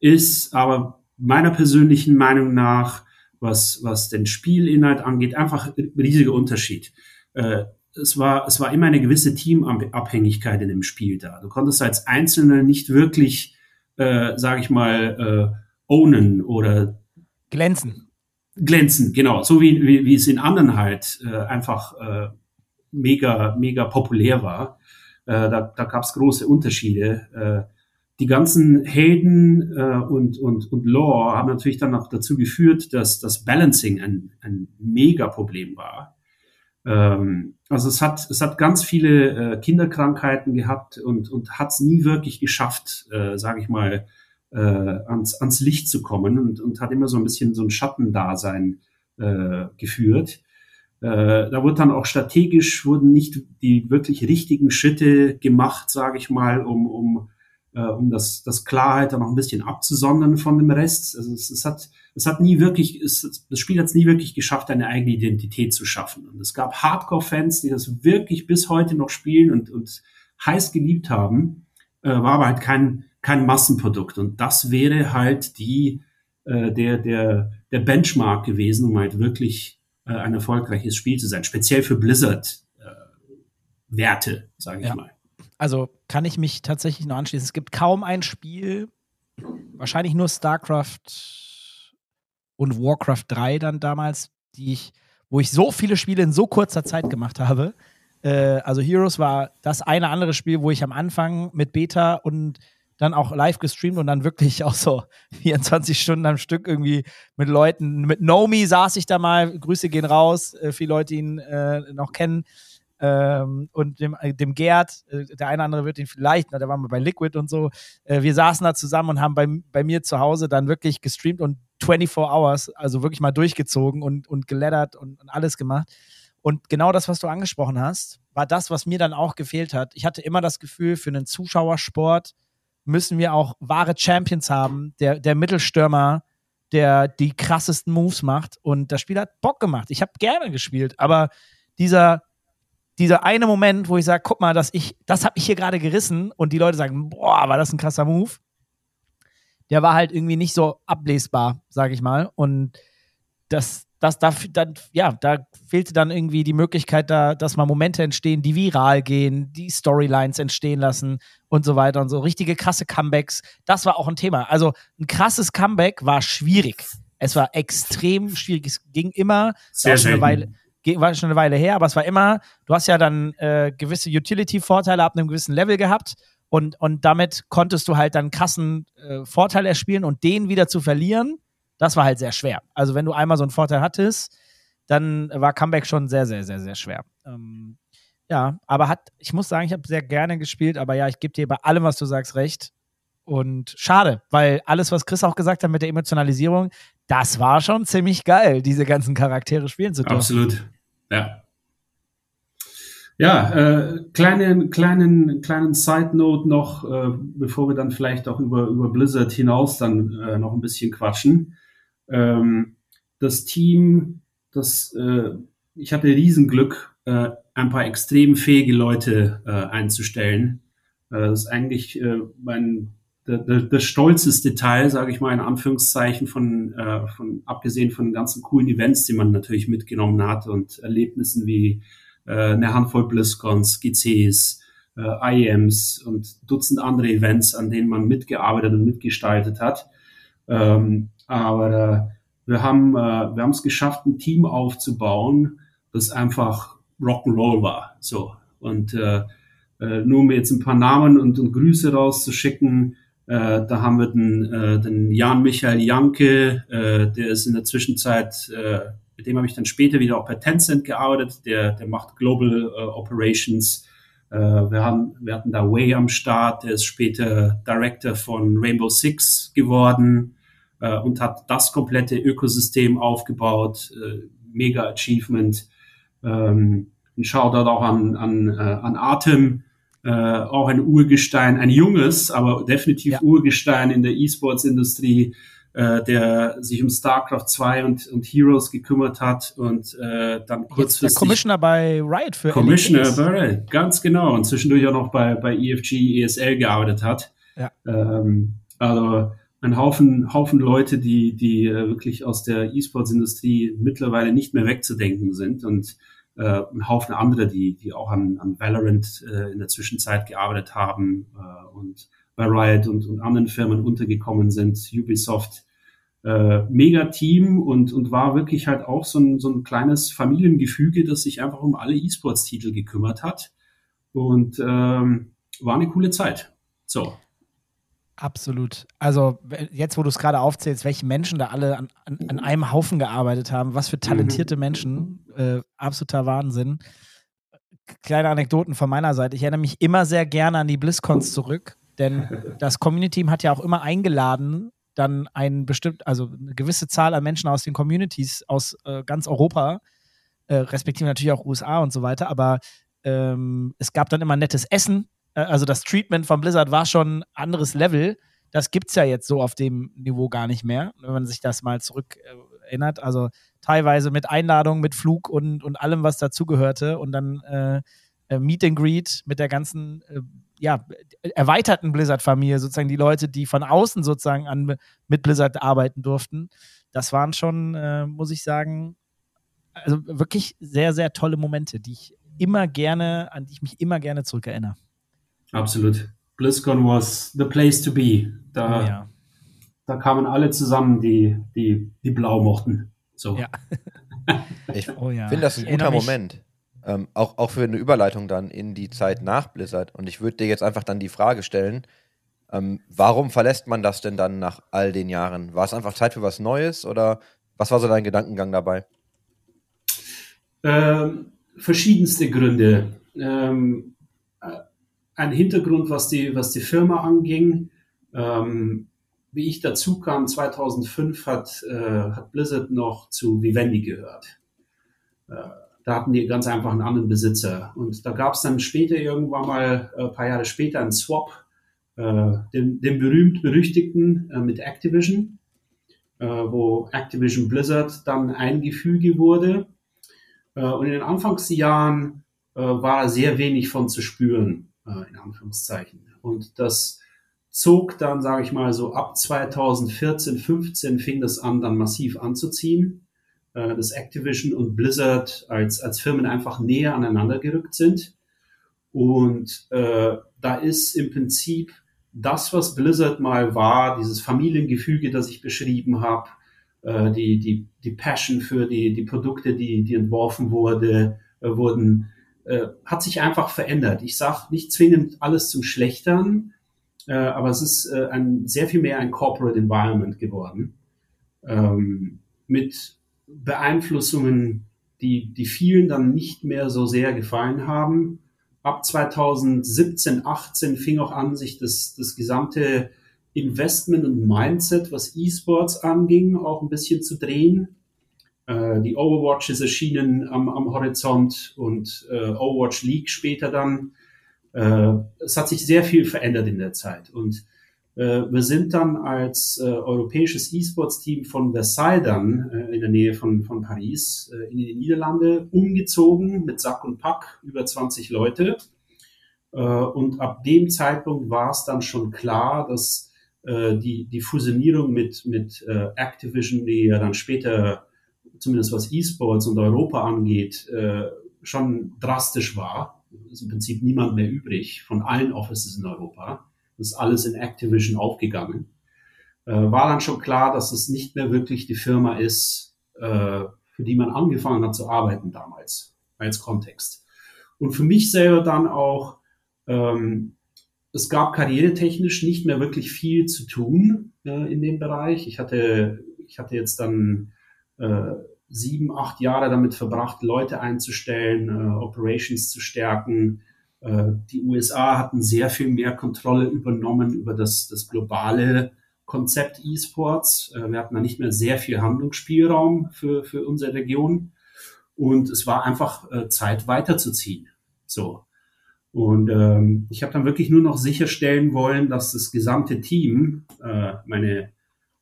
Ist aber meiner persönlichen Meinung nach, was, was den Spielinhalt angeht, einfach ein riesiger Unterschied. Äh, es war, es war immer eine gewisse Teamabhängigkeit in dem Spiel da. Du konntest als Einzelner nicht wirklich, äh, sage ich mal, äh, ownen oder glänzen. glänzen, genau. So wie, wie, wie es in anderen halt äh, einfach äh, mega, mega populär war. Äh, da da gab es große Unterschiede. Äh, die ganzen Helden äh, und, und, und Lore haben natürlich dann auch dazu geführt, dass das Balancing ein, ein mega Problem war. Ähm, also es hat, es hat ganz viele äh, Kinderkrankheiten gehabt und, und hat es nie wirklich geschafft, äh, sage ich mal, äh, ans, ans Licht zu kommen und, und hat immer so ein bisschen so ein Schattendasein äh, geführt. Äh, da wurde dann auch strategisch wurden nicht die wirklich richtigen Schritte gemacht, sage ich mal, um, um, äh, um das, das Klarheit dann noch ein bisschen abzusondern von dem Rest. Also es, es hat es hat nie wirklich, es, das Spiel hat es nie wirklich geschafft, eine eigene Identität zu schaffen. Und es gab Hardcore-Fans, die das wirklich bis heute noch spielen und, und heiß geliebt haben, äh, war aber halt kein, kein Massenprodukt. Und das wäre halt die, äh, der, der, der Benchmark gewesen, um halt wirklich äh, ein erfolgreiches Spiel zu sein. Speziell für Blizzard äh, Werte, sage ich Ja. mal. Also kann ich mich tatsächlich nur anschließen. Es gibt kaum ein Spiel, wahrscheinlich nur StarCraft und Warcraft 3 dann damals, die ich, wo ich so viele Spiele in so kurzer Zeit gemacht habe. Äh, also Heroes war das eine andere Spiel, wo ich am Anfang mit Beta und dann auch live gestreamt und dann wirklich auch so 24 Stunden am Stück irgendwie mit Leuten, mit Nomi saß ich da mal, Grüße gehen raus, äh, viele Leute ihn äh, noch kennen. Ähm, und dem, äh, dem Gerd, äh, der eine oder andere wird ihn vielleicht, na, der war mal bei Liquid und so. Äh, wir saßen da zusammen und haben bei, bei mir zu Hause dann wirklich gestreamt und 24 Hours, also wirklich mal durchgezogen und, und geleddert und, und alles gemacht. Und genau das, was du angesprochen hast, war das, was mir dann auch gefehlt hat. Ich hatte immer das Gefühl, für einen Zuschauersport müssen wir auch wahre Champions haben, der, der Mittelstürmer, der die krassesten Moves macht. Und das Spiel hat Bock gemacht. Ich habe gerne gespielt, aber dieser, dieser eine Moment, wo ich sage, guck mal, dass ich, das habe ich hier gerade gerissen und die Leute sagen, boah, war das ein krasser Move, der war halt irgendwie nicht so ablesbar, sage ich mal. Und das, das, da, dann, ja, da fehlte dann irgendwie die Möglichkeit, da, dass mal Momente entstehen, die viral gehen, die Storylines entstehen lassen und so weiter und so. Richtige krasse Comebacks, das war auch ein Thema. Also ein krasses Comeback war schwierig. Es war extrem schwierig. Es ging immer, Sehr eine. Weile, ging- war schon eine Weile her, aber es war immer, du hast ja dann äh, gewisse Utility-Vorteile ab einem gewissen Level gehabt und, und damit konntest du halt dann krassen äh, Vorteil erspielen und den wieder zu verlieren, das war halt sehr schwer. Also wenn du einmal so einen Vorteil hattest, dann war Comeback schon sehr, sehr, sehr, sehr schwer. Ähm, ja, aber hat, ich muss sagen, ich habe sehr gerne gespielt, aber ja, ich gebe dir bei allem, was du sagst, recht. Und schade, weil alles, was Chris auch gesagt hat mit der Emotionalisierung, das war schon ziemlich geil, diese ganzen Charaktere spielen zu dürfen. Absolut. Ja. Ja, äh, kleinen, kleinen, kleinen Side Note noch, äh, bevor wir dann vielleicht auch über, über Blizzard hinaus dann äh, noch ein bisschen quatschen. Ähm, das Team, das, äh, ich hatte Riesenglück, äh, ein paar extrem fähige Leute äh, einzustellen. Äh, das ist eigentlich äh, mein das stolzeste Teil, sage ich mal in Anführungszeichen, von, äh, von abgesehen von den ganzen coolen Events, die man natürlich mitgenommen hat und Erlebnissen wie äh, eine Handvoll BlizzCons, GCs, äh, IEMs und Dutzend andere Events, an denen man mitgearbeitet und mitgestaltet hat. Ähm, aber äh, wir haben äh, wir haben es geschafft, ein Team aufzubauen, das einfach Rock'n'Roll war. So und äh, äh, nur um jetzt ein paar Namen und, und Grüße rauszuschicken. Äh, da haben wir den, äh, den Jan Michael Janke, äh, der ist in der Zwischenzeit, äh, mit dem habe ich dann später wieder auch bei Tencent gearbeitet, der, der macht Global äh, Operations. Äh, wir, haben, wir hatten da Way am Start, der ist später Director von Rainbow Six geworden äh, und hat das komplette Ökosystem aufgebaut. Äh, mega Achievement. Ähm, ein Shoutout auch an, an, äh, an Atem, äh, auch ein Urgestein, ein junges, aber definitiv Ja. Urgestein in der E-Sports-Industrie, äh, der sich um StarCraft 2 und, und Heroes gekümmert hat und äh, dann Jetzt der kurzfristig Commissioner bei Riot für Commissioner LEDs. Burrell, ganz genau. Und zwischendurch auch noch bei, bei EFG, ESL gearbeitet hat. Ja. Ähm, also ein Haufen, Haufen Leute, die, die äh, wirklich aus der E-Sports-Industrie mittlerweile nicht mehr wegzudenken sind und äh, ein Haufen andere, die, die auch an, an Valorant äh, in der Zwischenzeit gearbeitet haben äh, und bei Riot und, und anderen Firmen untergekommen sind, Ubisoft. Äh, mega Team und, und war wirklich halt auch so ein, so ein kleines Familiengefüge, das sich einfach um alle E-Sports-Titel gekümmert hat. Und ähm, war eine coole Zeit. So. Absolut. Also jetzt, wo du es gerade aufzählst, welche Menschen da alle an, an, an einem Haufen gearbeitet haben, was für talentierte Menschen, äh, absoluter Wahnsinn. kleine Anekdoten von meiner Seite. Ich erinnere mich immer sehr gerne an die BlizzCons zurück, denn das Community-Team hat ja auch immer eingeladen, dann ein bestimmt, also eine gewisse Zahl an Menschen aus den Communities aus äh, ganz Europa, äh, respektive natürlich auch USA und so weiter, aber ähm, es gab dann immer nettes Essen. Äh, also das Treatment von Blizzard war schon anderes Level. Das gibt es ja jetzt so auf dem Niveau gar nicht mehr, wenn man sich das mal zurück äh, erinnert. Also teilweise mit Einladung, mit Flug und, und allem, was dazugehörte und dann äh, äh, Meet and Greet mit der ganzen äh, ja, erweiterten Blizzard-Familie, sozusagen die Leute, die von außen sozusagen an, mit Blizzard arbeiten durften. Das waren schon, äh, muss ich sagen, also wirklich sehr, sehr tolle Momente, die ich immer gerne, an die ich mich immer gerne zurückerinnere. Absolut. BlizzCon was the place to be. Da, Oh ja. da kamen alle zusammen, die, die, die blau mochten. So. Ja. Ich Oh ja. finde das ein guter Moment. Ähm, auch, auch für eine Überleitung dann in die Zeit nach Blizzard. Und ich würde dir jetzt einfach dann die Frage stellen, ähm, warum verlässt man das denn dann nach all den Jahren? War es einfach Zeit für was Neues oder was war so dein Gedankengang dabei? Ähm, verschiedenste Gründe. Ähm, äh, ein Hintergrund, was die, was die Firma anging. Ähm, wie ich dazu kam, 2005 hat, äh, hat Blizzard noch zu Vivendi gehört. Äh, da hatten die ganz einfach einen anderen Besitzer. Und da gab es dann später irgendwann mal, äh, ein paar Jahre später, einen Swap, äh, den, den berühmt-berüchtigten äh, mit Activision, äh, wo Activision Blizzard dann ein Gefüge wurde. Äh, und in den Anfangsjahren äh, war sehr wenig von zu spüren, äh, in Anführungszeichen. Und das zog dann, sage ich mal, so ab 2014, 15 fing das an, dann massiv anzuziehen, äh, dass Activision und Blizzard als, als Firmen einfach näher aneinander gerückt sind. Und äh, da ist im Prinzip das, was Blizzard mal war, dieses Familiengefüge, das ich beschrieben habe, äh, die, die, die Passion für die, die Produkte, die, die entworfen wurde, äh, wurden, äh, hat sich einfach verändert. Ich sage nicht zwingend alles zum Schlechtern, äh, aber es ist äh, ein, sehr viel mehr ein Corporate Environment geworden. Ähm, mit Beeinflussungen, die, die vielen dann nicht mehr so sehr gefallen haben. Ab 2017, 18 fing auch an, sich das, das gesamte Investment und Mindset, was E-Sports anging, auch ein bisschen zu drehen. Äh, die Overwatch ist erschienen am, am Horizont und äh, Overwatch League später dann. Äh, es hat sich sehr viel verändert in der Zeit und äh, wir sind dann als äh, europäisches E-Sports-Team von Versailles dann äh, in der Nähe von, von Paris äh, in die Niederlande umgezogen mit Sack und Pack, über 20 Leute. Äh, und ab dem Zeitpunkt war es dann schon klar, dass äh, die, die Fusionierung mit, mit Activision, die ja dann später, zumindest was E-Sports und Europa angeht, äh, schon drastisch war. Es ist im Prinzip niemand mehr übrig von allen Offices in Europa. Das ist alles in Activision aufgegangen. Äh, war dann schon klar, dass es nicht mehr wirklich die Firma ist, äh, für die man angefangen hat zu arbeiten damals, als Kontext. Und für mich selber dann auch, ähm, es gab karrieretechnisch nicht mehr wirklich viel zu tun in dem Bereich. Ich hatte, ich hatte jetzt dann sieben, acht Jahre damit verbracht, Leute einzustellen, äh, Operations zu stärken. Äh, die USA hatten sehr viel mehr Kontrolle übernommen über das, das globale Konzept E-Sports. Äh, wir hatten da nicht mehr sehr viel Handlungsspielraum für, für unsere Region. Und es war einfach äh, Zeit weiterzuziehen. So. Und ähm, ich habe dann wirklich nur noch sicherstellen wollen, dass das gesamte Team, äh, meine,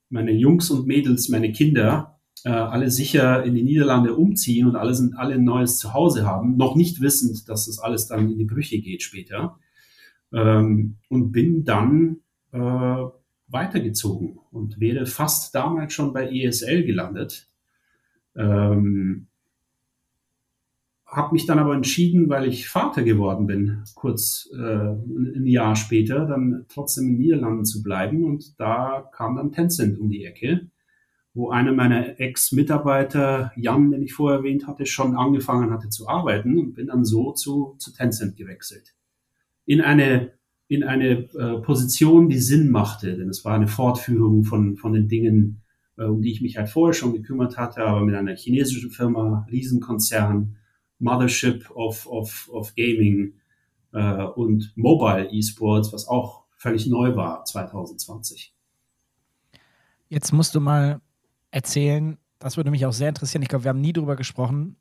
meine Jungs und Mädels, meine Kinder, äh, alle sicher in die Niederlande umziehen und alle sind alle ein neues Zuhause haben, noch nicht wissend, dass das alles dann in die Brüche geht später. Ähm, und bin dann äh, weitergezogen und wäre fast damals schon bei ESL gelandet. Ähm, habe mich dann aber entschieden, weil ich Vater geworden bin, kurz äh, ein Jahr später, dann trotzdem in den Niederlanden zu bleiben. Und da kam dann Tencent um die Ecke, wo einer meiner Ex-Mitarbeiter, Jan, den ich vorher erwähnt hatte, schon angefangen hatte zu arbeiten und bin dann so zu, zu Tencent gewechselt. In eine, in eine äh, Position, die Sinn machte, denn es war eine Fortführung von, von den Dingen, äh, um die ich mich halt vorher schon gekümmert hatte, aber mit einer chinesischen Firma, Riesenkonzern, Mothership of, of, of Gaming äh, und Mobile Esports, was auch völlig neu war 2020. Jetzt musst du mal erzählen, das würde mich auch sehr interessieren. Ich glaube, wir haben nie darüber gesprochen.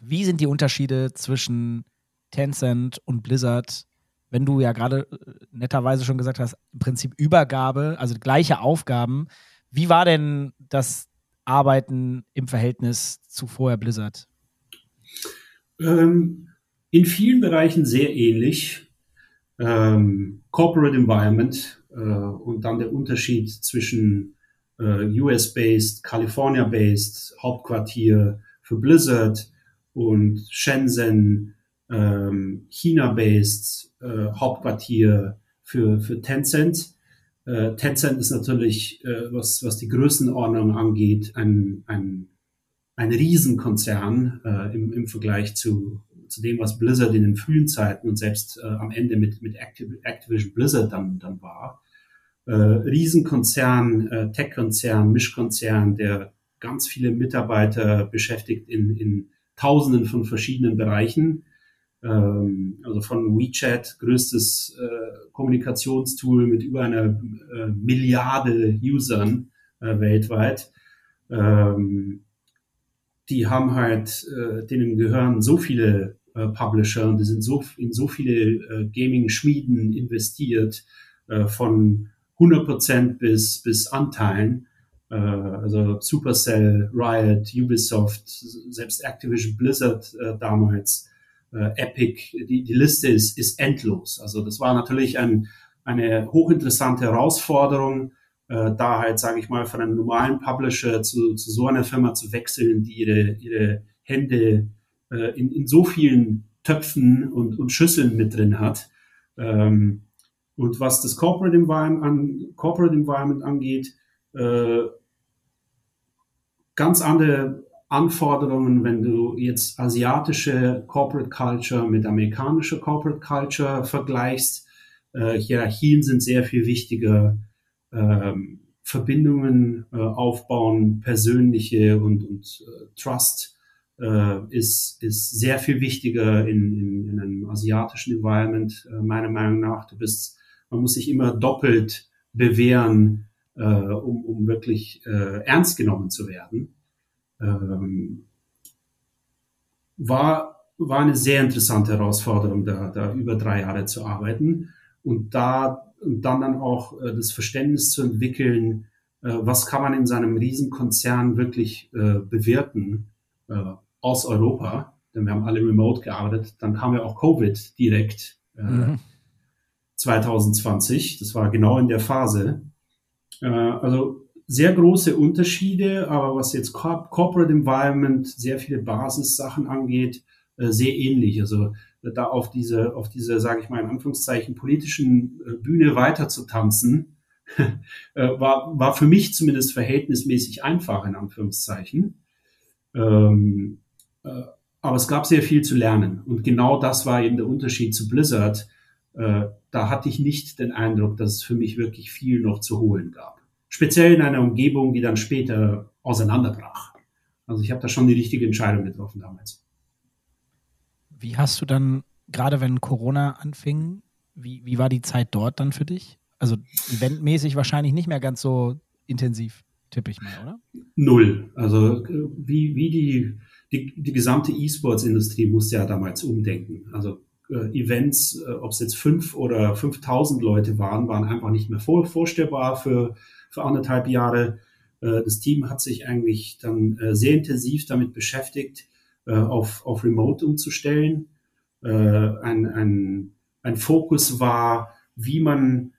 Wie sind die Unterschiede zwischen Tencent und Blizzard, wenn du ja gerade äh, netterweise schon gesagt hast, im Prinzip Übergabe, also gleiche Aufgaben. Wie war denn das Arbeiten im Verhältnis zu vorher Blizzard? Ähm, in vielen Bereichen sehr ähnlich. Ähm, Corporate Environment äh, und dann der Unterschied zwischen äh, US-based, California-based, Hauptquartier für Blizzard und Shenzhen, ähm, China-based, äh, Hauptquartier für, für Tencent. Äh, Tencent ist natürlich, äh, was, was die Größenordnung angeht, ein, ein, ein Riesenkonzern äh, im, im Vergleich zu, zu dem, was Blizzard in den frühen Zeiten und selbst äh, am Ende mit, mit Activision Blizzard dann, dann war. Äh, Riesenkonzern, äh, Tech-Konzern, Mischkonzern, der ganz viele Mitarbeiter beschäftigt in, in Tausenden von verschiedenen Bereichen. Ähm, also von WeChat, größtes äh, Kommunikationstool mit über einer äh, Milliarde Usern äh, weltweit. Ähm, die haben halt, äh, denen gehören so viele äh, Publisher und die sind so in so viele äh, Gaming-Schmieden investiert, äh, von 100% bis, bis Anteilen. Äh, also Supercell, Riot, Ubisoft, selbst Activision Blizzard äh, damals, äh, Epic, die, die Liste ist, ist endlos. Also das war natürlich ein, eine hochinteressante Herausforderung, äh, da halt, sage ich mal, von einem normalen Publisher zu, zu so einer Firma zu wechseln, die ihre, ihre Hände äh, in, in so vielen Töpfen und, und Schüsseln mit drin hat. Ähm, und was das Corporate Environment, an, Corporate Environment angeht, äh, ganz andere Anforderungen, wenn du jetzt asiatische Corporate Culture mit amerikanischer Corporate Culture vergleichst. Äh, Hierarchien sind sehr viel wichtiger. Ähm, Verbindungen äh, aufbauen, persönliche und, und äh, Trust äh, ist, ist sehr viel wichtiger in, in, in einem asiatischen Environment, äh, meiner Meinung nach. Du bist, man muss sich immer doppelt bewähren, äh, um, um wirklich äh, ernst genommen zu werden ähm, war, war eine sehr interessante Herausforderung, da, da über drei Jahre zu arbeiten und da und dann dann auch äh, das Verständnis zu entwickeln, äh, was kann man in seinem Riesenkonzern wirklich äh, bewirten äh, aus Europa, denn wir haben alle remote gearbeitet. Dann kam ja auch Covid direkt äh, mhm. 2020. Das war genau in der Phase. Äh, also sehr große Unterschiede, aber was jetzt Corporate Environment, sehr viele Basissachen angeht, äh, sehr ähnlich. Also äh, da auf diese, auf diese, sage ich mal in Anführungszeichen, politischen äh, Bühne weiter zu tanzen, war, war für mich zumindest verhältnismäßig einfach, in Anführungszeichen. Ähm, äh, aber es gab sehr viel zu lernen. Und genau das war eben der Unterschied zu Blizzard. Äh, da hatte ich nicht den Eindruck, dass es für mich wirklich viel noch zu holen gab speziell in einer Umgebung, die dann später auseinanderbrach. Also ich habe da schon die richtige Entscheidung getroffen damals. Wie hast du dann, gerade wenn Corona anfing, wie, wie war die Zeit dort dann für dich? Also eventmäßig wahrscheinlich nicht mehr ganz so intensiv, tippe ich mal, oder? Null. Also wie, wie die, die, die gesamte E-Sports-Industrie musste ja damals umdenken. Also äh, Events, äh, ob es jetzt fünf oder 5000 Leute waren, waren einfach nicht mehr vor, vorstellbar für für anderthalb Jahre. Äh, das Team hat sich eigentlich dann äh, sehr intensiv damit beschäftigt, äh, auf, auf Remote umzustellen. Ein, ein, ein Fokus war, wie man,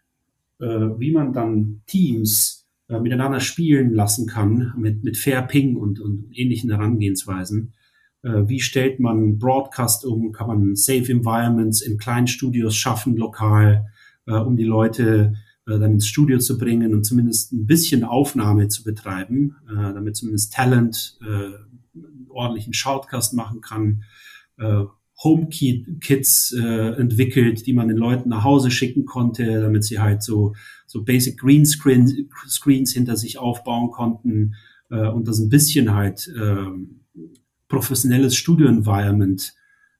wie man dann Teams miteinander spielen lassen kann mit, mit Fair Ping und, und ähnlichen Herangehensweisen. Wie stellt man Broadcast um? Kann man Safe Environments in kleinen Studios schaffen, lokal, um die Leute äh, dann ins Studio zu bringen und zumindest ein bisschen Aufnahme zu betreiben, äh, damit zumindest Talent äh, einen ordentlichen Shoutcast machen kann, äh, HomeKits äh, entwickelt, die man den Leuten nach Hause schicken konnte, damit sie halt so, so Basic Greenscreen Screens hinter sich aufbauen konnten äh, und das ein bisschen halt äh, professionelles Studio-Environment,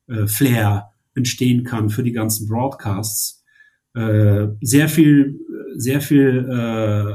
äh, Flair entstehen kann für die ganzen Broadcasts. Äh, sehr viel, sehr viel, äh,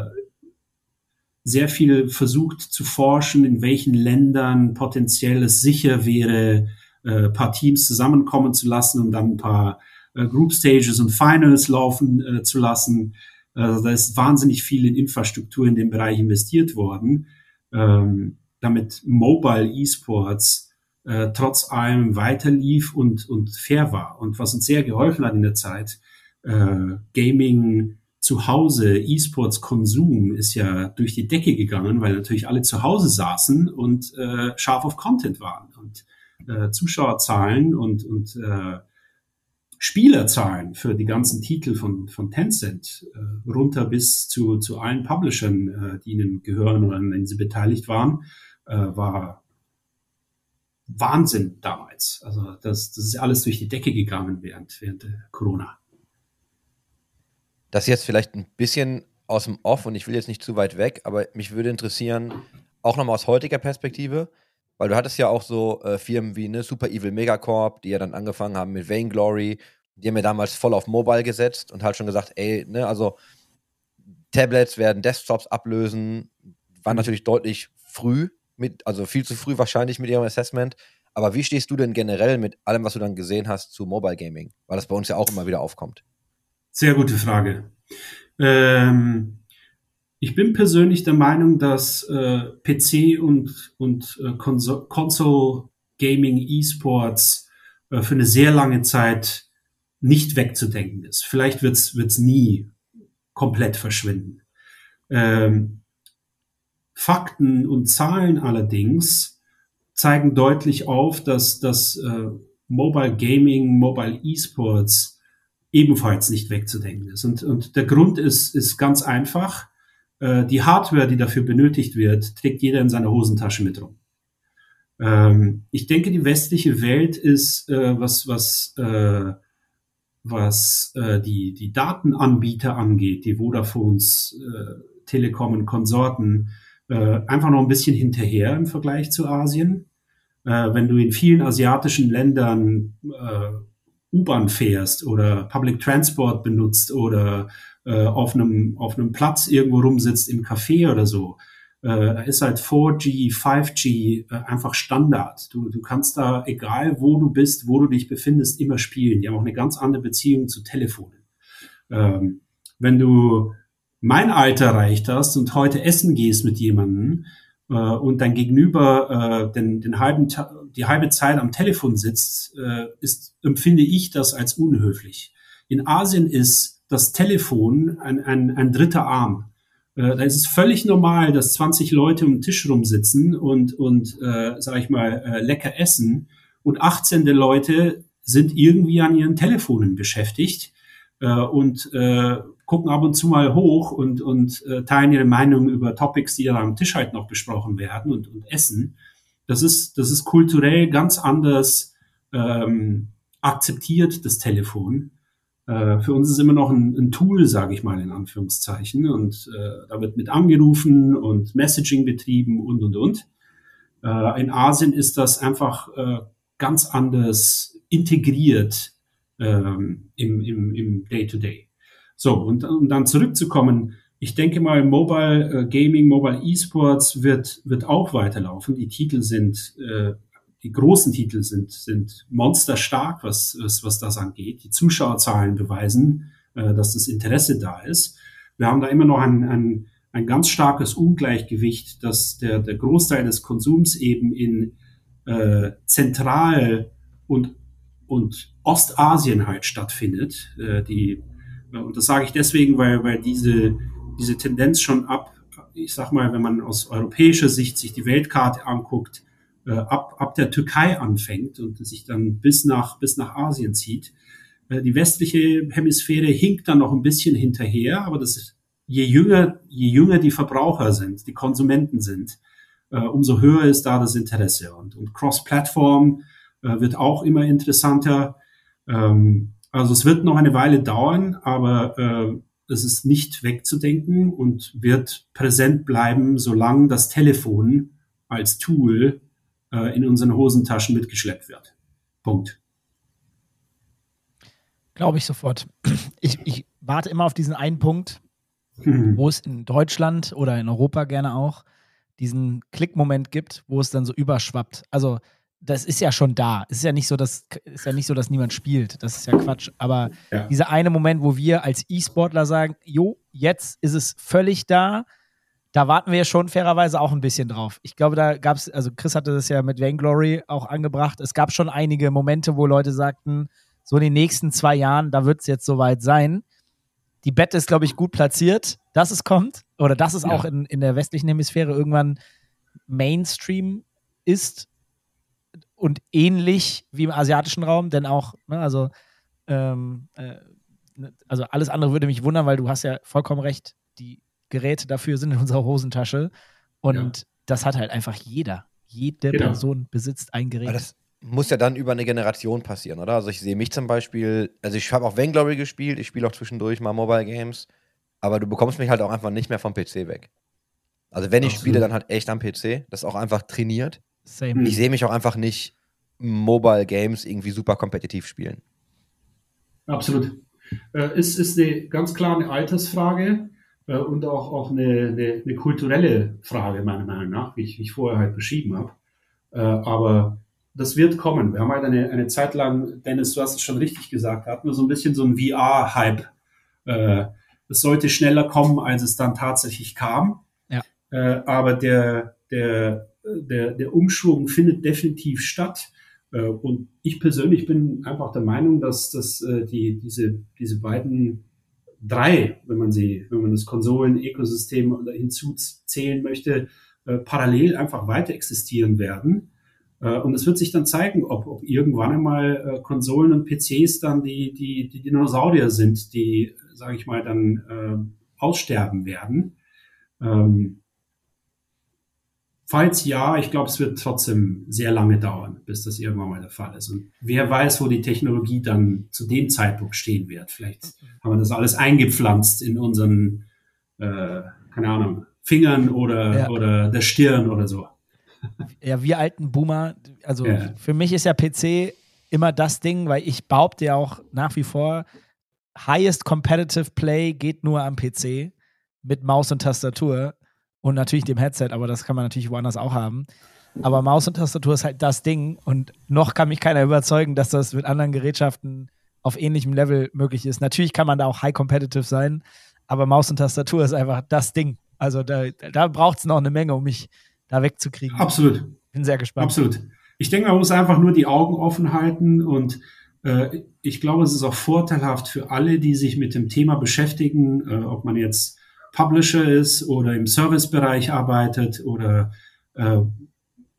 sehr viel versucht zu forschen, in welchen Ländern potenziell es sicher wäre, äh, paar Teams zusammenkommen zu lassen und dann ein paar äh, Group Stages und Finals laufen äh, zu lassen. Also da ist wahnsinnig viel in Infrastruktur in dem Bereich investiert worden, ähm, damit Mobile Esports äh, trotz allem weiter lief und, und fair war. Und was uns sehr geholfen hat in der Zeit, äh, Gaming zu Hause, E-Sports-Konsum ist ja durch die Decke gegangen, weil natürlich alle zu Hause saßen und äh, scharf auf Content waren. Und äh, Zuschauerzahlen und, und äh, Spielerzahlen für die ganzen Titel von, von Tencent äh, runter bis zu, zu allen Publishern, äh, die ihnen gehören oder an denen sie beteiligt waren, äh, war Wahnsinn damals. Also das, das ist alles durch die Decke gegangen während, während Corona. Das jetzt vielleicht ein bisschen aus dem Off und ich will jetzt nicht zu weit weg, aber mich würde interessieren, auch nochmal aus heutiger Perspektive, weil du hattest ja auch so äh, Firmen wie ne, Super Evil Megacorp, die ja dann angefangen haben mit Vainglory. Die haben ja damals voll auf Mobile gesetzt und halt schon gesagt, ey, ne, also Tablets werden Desktops ablösen. War mhm. natürlich deutlich früh, mit, also viel zu früh wahrscheinlich mit ihrem Assessment. Aber wie stehst du denn generell mit allem, was du dann gesehen hast, zu Mobile Gaming? Weil das bei uns ja auch immer wieder aufkommt. Sehr gute Frage. Ähm, ich bin persönlich der Meinung, dass äh, PC und, und äh, Console, Console Gaming Esports äh, für eine sehr lange Zeit nicht wegzudenken ist. Vielleicht wird es nie komplett verschwinden. Ähm, Fakten und Zahlen allerdings zeigen deutlich auf, dass das äh, Mobile Gaming, Mobile Esports ebenfalls nicht wegzudenken ist. Und, und der Grund ist, ist ganz einfach die Hardware, die dafür benötigt wird, trägt jeder in seiner Hosentasche mit rum. Ähm, ich denke, die westliche Welt ist, äh, was, was, äh, was äh, die, die Datenanbieter angeht, die Vodafones, äh, Telekom und Konsorten, äh, einfach noch ein bisschen hinterher im Vergleich zu Asien. Äh, wenn du in vielen asiatischen Ländern äh, U-Bahn fährst oder Public Transport benutzt oder äh, auf einem auf einem Platz irgendwo rumsitzt im Café oder so, äh, da ist halt 4G, 5G äh, einfach Standard. Du, du kannst da, egal wo du bist, wo du dich befindest, immer spielen. Die haben auch eine ganz andere Beziehung zu Telefonen. Ähm, wenn du mein Alter erreicht hast und heute essen gehst mit jemandem äh, und dein Gegenüber äh, den, den halben die halbe Zeit am Telefon sitzt, äh, ist, empfinde ich das als unhöflich. In Asien ist das Telefon ein, ein, ein dritter Arm. Äh, da ist es völlig normal, dass 20 Leute um den Tisch rumsitzen und, und äh, sag ich mal, äh, lecker essen und 18 der Leute sind irgendwie an ihren Telefonen beschäftigt äh, und äh, gucken ab und zu mal hoch und, und äh, teilen ihre Meinung über Topics, die da am Tisch halt noch besprochen werden und, und essen. Das ist, das ist kulturell ganz anders ähm, akzeptiert, das Telefon. Äh, für uns ist immer noch ein, ein Tool, sage ich mal in Anführungszeichen. Und äh, da wird mit angerufen und Messaging betrieben und, und, und. Äh, in Asien ist das einfach äh, ganz anders integriert ähm, im, im, im Day-to-Day. So, und um dann zurückzukommen, ich denke mal, Mobile äh, Gaming, Mobile Esports wird, wird auch weiterlaufen. Die Titel sind äh, die großen Titel sind, sind monsterstark, was, was, was das angeht. Die Zuschauerzahlen beweisen, äh, dass das Interesse da ist. Wir haben da immer noch ein, ein, ein ganz starkes Ungleichgewicht, dass der, der Großteil des Konsums eben in äh, Zentral- und, und Ostasien halt stattfindet. Äh, die, und das sage ich deswegen, weil, weil diese, diese Tendenz schon ab, ich sag mal, wenn man aus europäischer Sicht sich die Weltkarte anguckt, äh, ab, ab der Türkei anfängt und sich dann bis nach, bis nach Asien zieht. Äh, die westliche Hemisphäre hinkt dann noch ein bisschen hinterher, aber das ist, je jünger, je jünger die Verbraucher sind, die Konsumenten sind, äh, umso höher ist da das Interesse. Und, und Cross-Plattform äh, wird auch immer interessanter. Ähm, also es wird noch eine Weile dauern, aber äh, es ist nicht wegzudenken und wird präsent bleiben, solange das Telefon als Tool äh, in unseren Hosentaschen mitgeschleppt wird. Punkt. Glaube ich sofort. Ich, ich warte immer auf diesen einen Punkt, Hm. wo es in Deutschland oder in Europa gerne auch diesen Klickmoment gibt, wo es dann so überschwappt. Also das ist ja schon da. Es ist ja nicht so, dass ist ja nicht so, dass niemand spielt. Das ist ja Quatsch. Aber Ja. dieser eine Moment, wo wir als E-Sportler sagen, jo, jetzt ist es völlig da. Da warten wir schon fairerweise auch ein bisschen drauf. Ich glaube, da gab es, also Chris hatte das ja mit Vainglory auch angebracht. Es gab schon einige Momente, wo Leute sagten, so in den nächsten zwei Jahren, da wird es jetzt soweit sein. Die Bette ist, glaube ich, gut platziert, dass es kommt. Oder dass es Ja. auch in, in der westlichen Hemisphäre irgendwann Mainstream ist und ähnlich wie im asiatischen Raum, denn auch, ne, also, ähm, äh, ne, also alles andere würde mich wundern, weil du hast ja vollkommen recht, die Geräte dafür sind in unserer Hosentasche und Ja. das hat halt einfach jeder. Jede Genau. Person besitzt ein Gerät. Aber das muss ja dann über eine Generation passieren, oder? Also ich sehe mich zum Beispiel, also ich habe auch Vainglory gespielt, ich spiele auch zwischendurch mal Mobile Games, aber du bekommst mich halt auch einfach nicht mehr vom PC weg. Also wenn ich Absolut. spiele, dann halt echt am PC, das ist auch einfach trainiert. Same. Ich sehe mich auch einfach nicht Mobile Games irgendwie super kompetitiv spielen. Absolut. Äh, ist, ist eine ganz klar eine Altersfrage äh, und auch, auch eine, eine, eine kulturelle Frage, meiner Meinung nach, wie ich, wie ich vorher halt beschrieben habe. Äh, aber das wird kommen. Wir haben halt eine, eine Zeit lang, Dennis, du hast es schon richtig gesagt, hatten wir so ein bisschen so einen VR-Hype. Äh, es sollte schneller kommen, als es dann tatsächlich kam. Ja. Äh, aber der, der, der, der Umschwung findet definitiv statt. Äh, Und ich persönlich bin einfach der Meinung, dass, dass äh, die, diese, diese beiden drei, wenn man sie, wenn man das Konsolen-Ökosystem hinzuzählen möchte, äh, parallel einfach weiter existieren werden. Und es wird sich dann zeigen, ob, ob irgendwann einmal Konsolen und PCs dann die, die, die Dinosaurier sind, die, sage ich mal, dann äh, aussterben werden. Ähm, Falls ja, ich glaube, es wird trotzdem sehr lange dauern, bis das irgendwann mal der Fall ist. Und wer weiß, wo die Technologie dann zu dem Zeitpunkt stehen wird. Vielleicht haben wir das alles eingepflanzt in unseren, äh, keine Ahnung, Fingern oder, Ja. oder der Stirn oder so. Ja, wir alten Boomer, also Ja. für mich ist ja PC immer das Ding, weil ich behaupte ja auch nach wie vor, highest competitive play geht nur am PC mit Maus und Tastatur und natürlich dem Headset, aber das kann man natürlich woanders auch haben. Aber Maus und Tastatur ist halt das Ding und noch kann mich keiner überzeugen, dass das mit anderen Gerätschaften auf ähnlichem Level möglich ist. Natürlich kann man da auch high competitive sein, aber Maus und Tastatur ist einfach das Ding. Also da, da braucht es noch eine Menge, um mich da wegzukriegen. Absolut. Bin sehr gespannt. Absolut. Ich denke, man muss einfach nur die Augen offen halten und äh, ich glaube, es ist auch vorteilhaft für alle, die sich mit dem Thema beschäftigen, äh, ob man jetzt Publisher ist oder im Servicebereich arbeitet oder äh,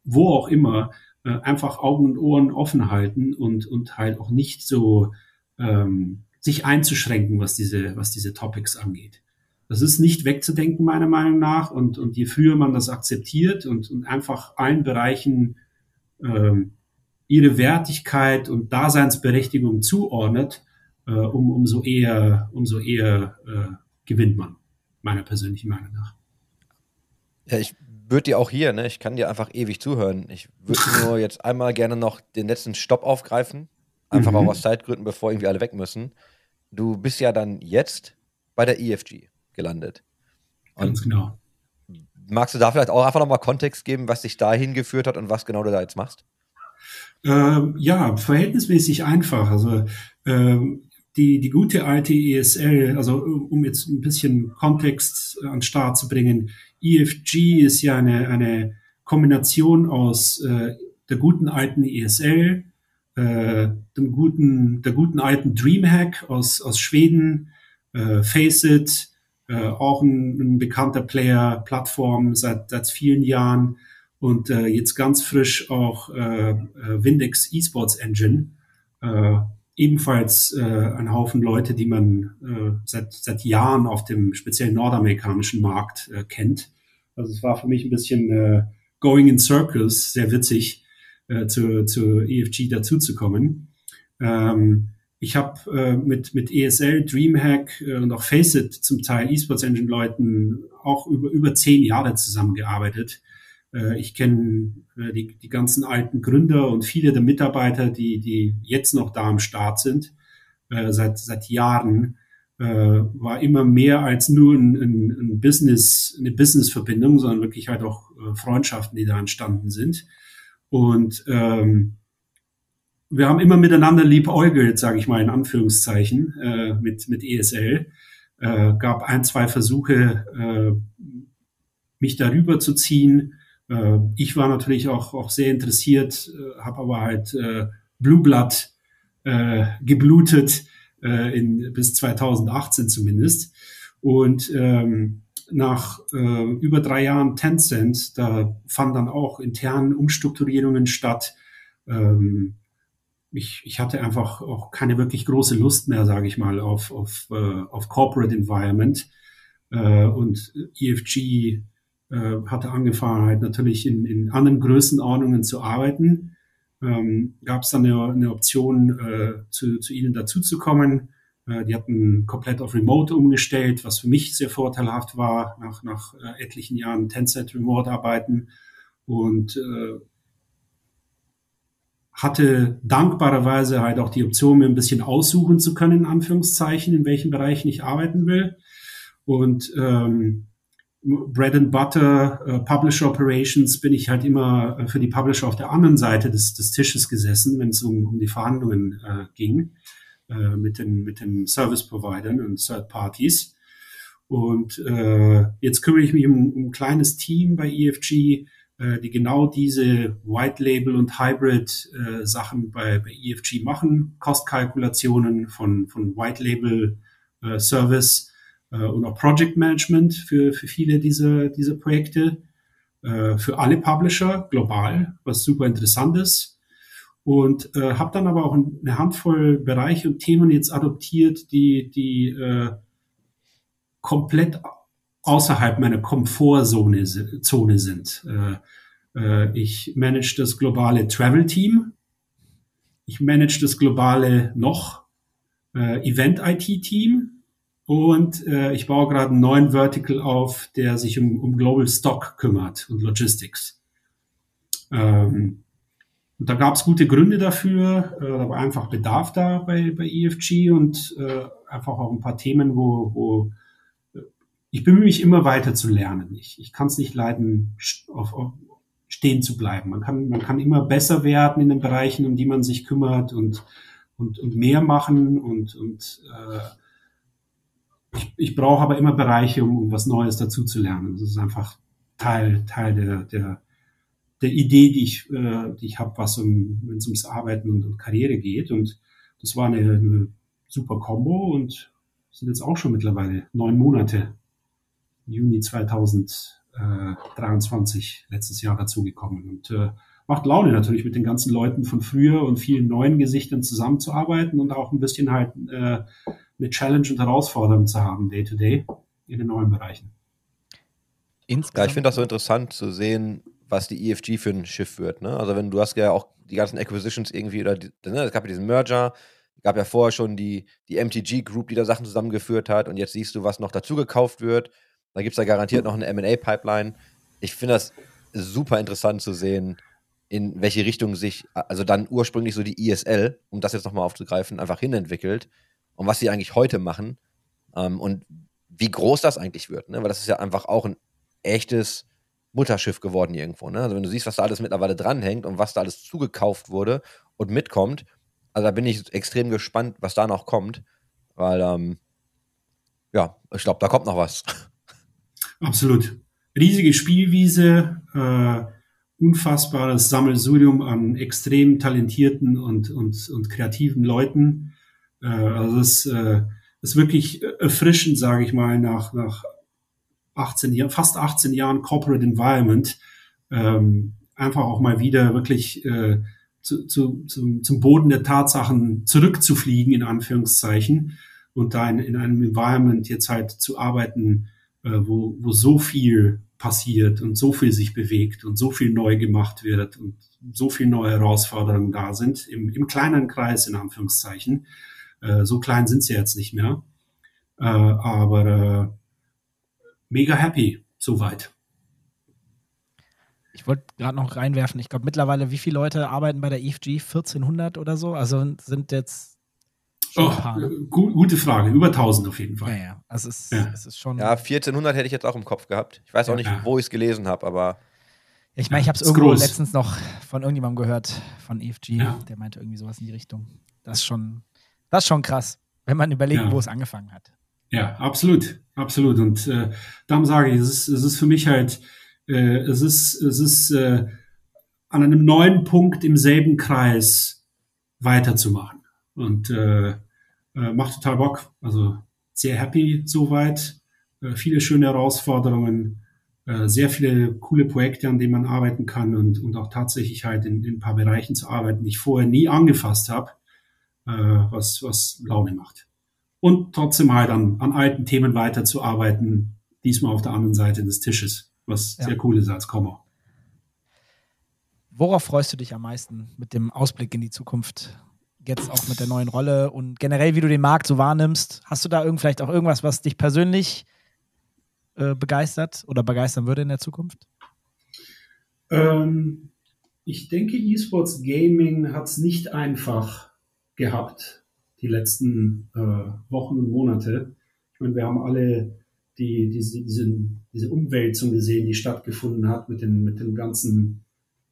wo auch immer, äh, einfach Augen und Ohren offen halten und, und halt auch nicht so ähm, sich einzuschränken, was diese, was diese Topics angeht. Das ist nicht wegzudenken, meiner Meinung nach. Und, und je früher man das akzeptiert und, und einfach allen Bereichen ähm, ihre Wertigkeit und Daseinsberechtigung zuordnet, äh, um, umso eher, umso eher äh, gewinnt man, meiner persönlichen Meinung nach. Ja, ich würde dir auch hier, ne, ich kann dir einfach ewig zuhören. Ich würde nur jetzt einmal gerne noch den letzten Stopp aufgreifen. Einfach Mhm. auch aus Zeitgründen, bevor irgendwie alle weg müssen. Du bist ja dann jetzt bei der EFG gelandet. Ganz Und genau. magst du da vielleicht auch einfach nochmal Kontext geben, was dich dahin geführt hat und was genau du da jetzt machst? Ähm, ja, verhältnismäßig einfach. Also ähm, die, die gute alte ESL, also um jetzt ein bisschen Kontext an den Start zu bringen, EFG ist ja eine, eine Kombination aus äh, der guten alten ESL, äh, dem guten, der guten alten Dreamhack aus, aus Schweden, äh, Faceit, äh, auch ein, ein bekannter Player, Plattform seit, seit vielen Jahren und äh, jetzt ganz frisch auch äh, äh, Windex Esports Engine. Äh, ebenfalls äh, ein Haufen Leute, die man äh, seit, seit Jahren auf dem speziellen nordamerikanischen Markt äh, kennt. Also es war für mich ein bisschen äh, going in circles, sehr witzig, äh, zu, zu EFG dazuzukommen. Ähm, ich habe äh, mit, mit ESL, Dreamhack äh, und auch Faceit zum Teil Esports Engine Leuten auch über, über zehn Jahre zusammengearbeitet ich kenne äh, die, die ganzen alten Gründer und viele der Mitarbeiter, die, die jetzt noch da am Start sind, äh, seit, seit Jahren. Äh, war immer mehr als nur ein, ein, ein Business, eine Business-Verbindung, sondern wirklich halt auch äh, Freundschaften, die da entstanden sind. Und ähm, wir haben immer miteinander liebäugelt, sage ich mal in Anführungszeichen, äh, mit, mit ESL. Äh, gab ein, zwei Versuche, äh, mich darüber zu ziehen. Äh, ich war natürlich auch, auch sehr interessiert, äh, habe aber halt äh, Blue Blood äh, geblutet, äh, in, bis 2018 zumindest. Und ähm, nach äh, über drei Jahren Tencent, da fanden dann auch intern Umstrukturierungen statt. Ähm, ich, ich hatte einfach auch keine wirklich große Lust mehr, sage ich mal, auf, auf, äh, auf Corporate Environment. Äh, und EFG äh, hatte angefangen, halt natürlich in, in anderen Größenordnungen zu arbeiten. Ähm, Gab es dann eine, eine Option, äh, zu, zu ihnen dazuzukommen. Äh, die hatten komplett auf Remote umgestellt, was für mich sehr vorteilhaft war, nach, nach äh, etlichen Jahren Tencent Remote arbeiten. Und äh, hatte dankbarerweise halt auch die Option, mir ein bisschen aussuchen zu können, in Anführungszeichen, in welchen Bereichen ich arbeiten will. Und ähm, Bread and Butter, äh, Publisher Operations bin ich halt immer äh, für die Publisher auf der anderen Seite des, des Tisches gesessen, wenn es um, um die Verhandlungen äh, ging äh, mit den mit den Service Providern und Third Parties. Und äh, jetzt kümmere ich mich um, um ein kleines Team bei EFG, äh, die genau diese White Label und Hybrid Sachen bei, bei EFG machen, Kostkalkulationen von von White Label Service äh, und auch Project Management für, für viele dieser, dieser Projekte, äh, für alle Publisher global, was super interessant ist. Und äh, habe dann aber auch eine Handvoll Bereiche und Themen jetzt adoptiert, die, die äh, komplett außerhalb meiner Komfortzone Zone sind. Äh, äh, ich manage das globale Travel-Team. Ich manage das globale noch äh, Event-IT-Team und äh, ich baue gerade einen neuen Vertical auf, der sich um, um Global Stock kümmert und Logistics. Ähm, und da gab es gute Gründe dafür, äh, da war einfach Bedarf da bei, bei EFG und äh, einfach auch ein paar Themen, wo, wo äh, ich bemühe mich immer weiter zu lernen. Ich, ich kann es nicht leiden, auf, auf, stehen zu bleiben. Man kann, man kann immer besser werden in den Bereichen, um die man sich kümmert und, und, und mehr machen und, und äh, ich, ich brauche aber immer Bereiche, um, um was Neues dazu zu lernen. Das ist einfach Teil, Teil der, der, der Idee, die ich, äh, die ich habe, was um, wenn es ums Arbeiten und, und Karriere geht. Und das war eine, eine super Combo und sind jetzt auch schon mittlerweile neun Monate. Juni 2023 letztes Jahr dazugekommen. Und äh, macht Laune natürlich mit den ganzen Leuten von früher und vielen neuen Gesichtern zusammenzuarbeiten und auch ein bisschen halt äh, eine Challenge und Herausforderung zu haben, day to day, in den neuen Bereichen. Insgesamt. Ja, ich finde das so interessant zu sehen, was die EFG für ein Schiff wird. Ne? Also wenn du hast ja auch die ganzen Acquisitions irgendwie oder die, ne, es gab ja diesen Merger, gab ja vorher schon die, die MTG Group, die da Sachen zusammengeführt hat und jetzt siehst du, was noch dazu gekauft wird. Da gibt es da garantiert noch eine M&A-Pipeline. Ich finde das super interessant zu sehen, in welche Richtung sich, also dann ursprünglich so die ISL, um das jetzt nochmal aufzugreifen, einfach hinentwickelt und was sie eigentlich heute machen ähm, und wie groß das eigentlich wird, ne? weil das ist ja einfach auch ein echtes Mutterschiff geworden irgendwo. Ne? Also wenn du siehst, was da alles mittlerweile dranhängt und was da alles zugekauft wurde und mitkommt, also da bin ich extrem gespannt, was da noch kommt, weil ähm, ja, ich glaube, da kommt noch was. Absolut. Riesige Spielwiese, äh, unfassbares Sammelsurium an extrem talentierten und, und, und kreativen Leuten. Äh, also es äh, ist wirklich erfrischend, sage ich mal, nach, nach 18 Jahren, fast 18 Jahren Corporate Environment, ähm, einfach auch mal wieder wirklich äh, zu, zu, zum, zum Boden der Tatsachen zurückzufliegen, in Anführungszeichen, und da in, in einem Environment jetzt halt zu arbeiten, äh, wo, wo so viel passiert und so viel sich bewegt und so viel neu gemacht wird und so viel neue Herausforderungen da sind, im, im kleinen Kreis, in Anführungszeichen. Äh, so klein sind sie jetzt nicht mehr. Äh, aber äh, mega happy soweit. Ich wollte gerade noch reinwerfen, ich glaube mittlerweile, wie viele Leute arbeiten bei der EFG? 1400 oder so? Also sind jetzt schon Oh, ein paar. Ne? gu gute Frage. Über 1000 auf jeden Ja, Fall. ja. Also es, Ja. es ist schon. Ja, 1400 hätte ich jetzt auch im Kopf gehabt. Ich weiß auch nicht, Ja. wo ich es gelesen habe, aber Ich meine, ich habe es irgendwo groß. letztens noch von irgendjemandem gehört, von EFG, Ja. der meinte irgendwie sowas in die Richtung. Das ist schon, das ist schon krass, wenn man überlegt, Ja. wo es angefangen hat. Ja, absolut, absolut. Und äh, darum sage ich, es ist, es ist für mich halt, äh, es ist, es ist äh, an einem neuen Punkt im selben Kreis weiterzumachen. Und äh, äh, macht total Bock. Also sehr happy soweit. Äh, viele schöne Herausforderungen, äh, sehr viele coole Projekte, an denen man arbeiten kann und, und auch tatsächlich halt in, in ein paar Bereichen zu arbeiten, die ich vorher nie angefasst habe, äh, was, was Laune macht und trotzdem halt an, an alten Themen weiterzuarbeiten, diesmal auf der anderen Seite des Tisches, was Ja. sehr cool ist als Komma. Worauf freust du dich am meisten mit dem Ausblick in die Zukunft? Jetzt auch mit der neuen Rolle und generell, wie du den Markt so wahrnimmst. Hast du da irgend, vielleicht auch irgendwas, was dich persönlich äh, begeistert oder begeistern würde in der Zukunft? Ähm, ich denke, eSports Gaming hat es nicht einfach gehabt, die letzten äh, Wochen und Monate. Ich meine, wir haben alle die, diese, diese, diese Umwälzung gesehen, die stattgefunden hat mit den, mit den ganzen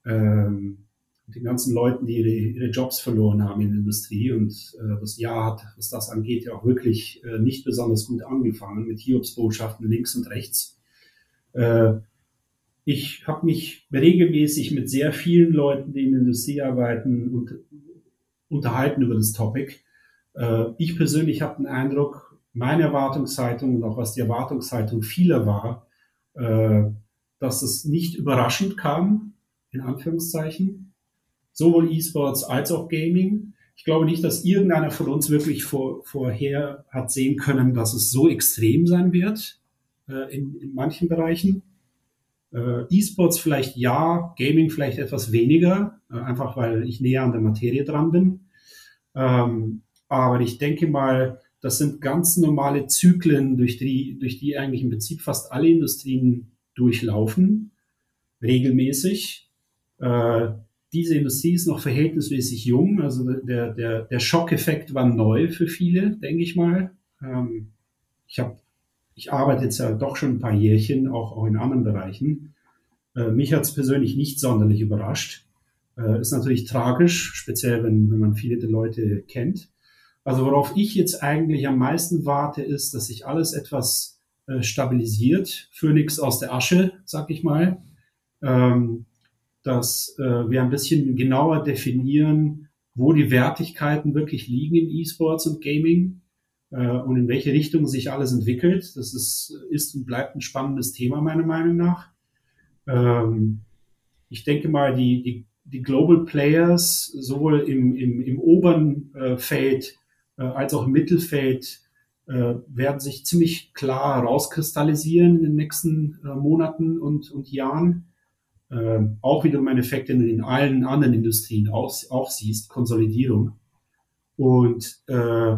ähm, mit den ganzen Leuten, die ihre, ihre Jobs verloren haben in der Industrie. Und äh, das Jahr hat, was das angeht, ja auch wirklich äh, nicht besonders gut angefangen mit Hiobsbotschaften links und rechts. Äh, ich habe mich regelmäßig mit sehr vielen Leuten, die in der Industrie arbeiten, und, unterhalten über das Topic. Äh, ich persönlich habe den Eindruck, meine Erwartungshaltung und auch was die Erwartungshaltung vieler war, äh, dass es nicht überraschend kam, in Anführungszeichen, sowohl E-Sports als auch Gaming. Ich glaube nicht, dass irgendeiner von uns wirklich vor, vorher hat sehen können, dass es so extrem sein wird äh, in, in manchen Bereichen. E-Sports vielleicht ja, Gaming vielleicht etwas weniger, einfach weil ich näher an der Materie dran bin. Ähm, aber ich denke mal, das sind ganz normale Zyklen, durch die, durch die eigentlich im Prinzip fast alle Industrien durchlaufen, regelmäßig. Äh, diese Industrie ist noch verhältnismäßig jung, also der, der, der Schockeffekt war neu für viele, denke ich mal. Ähm, ich habe ich arbeite jetzt ja doch schon ein paar Jährchen, auch, auch in anderen Bereichen. Äh, mich hat es persönlich nicht sonderlich überrascht. Äh, ist natürlich tragisch, speziell wenn, wenn man viele der Leute kennt. Also worauf ich jetzt eigentlich am meisten warte, ist, dass sich alles etwas äh, stabilisiert. Phoenix aus der Asche, sag ich mal. Ähm, dass äh, wir ein bisschen genauer definieren, wo die Wertigkeiten wirklich liegen in E-Sports und Gaming äh, und in welche Richtung sich alles entwickelt. Das ist, ist und bleibt ein spannendes Thema meiner Meinung nach. Ähm, ich denke mal, die, die, die Global Players sowohl im, im, im oberen äh, Feld äh, als auch im Mittelfeld äh, werden sich ziemlich klar herauskristallisieren in den nächsten äh, Monaten und, und Jahren. Ähm, auch wie du im Endeffekt in, in allen anderen Industrien auch, auch siehst, Konsolidierung. Und äh,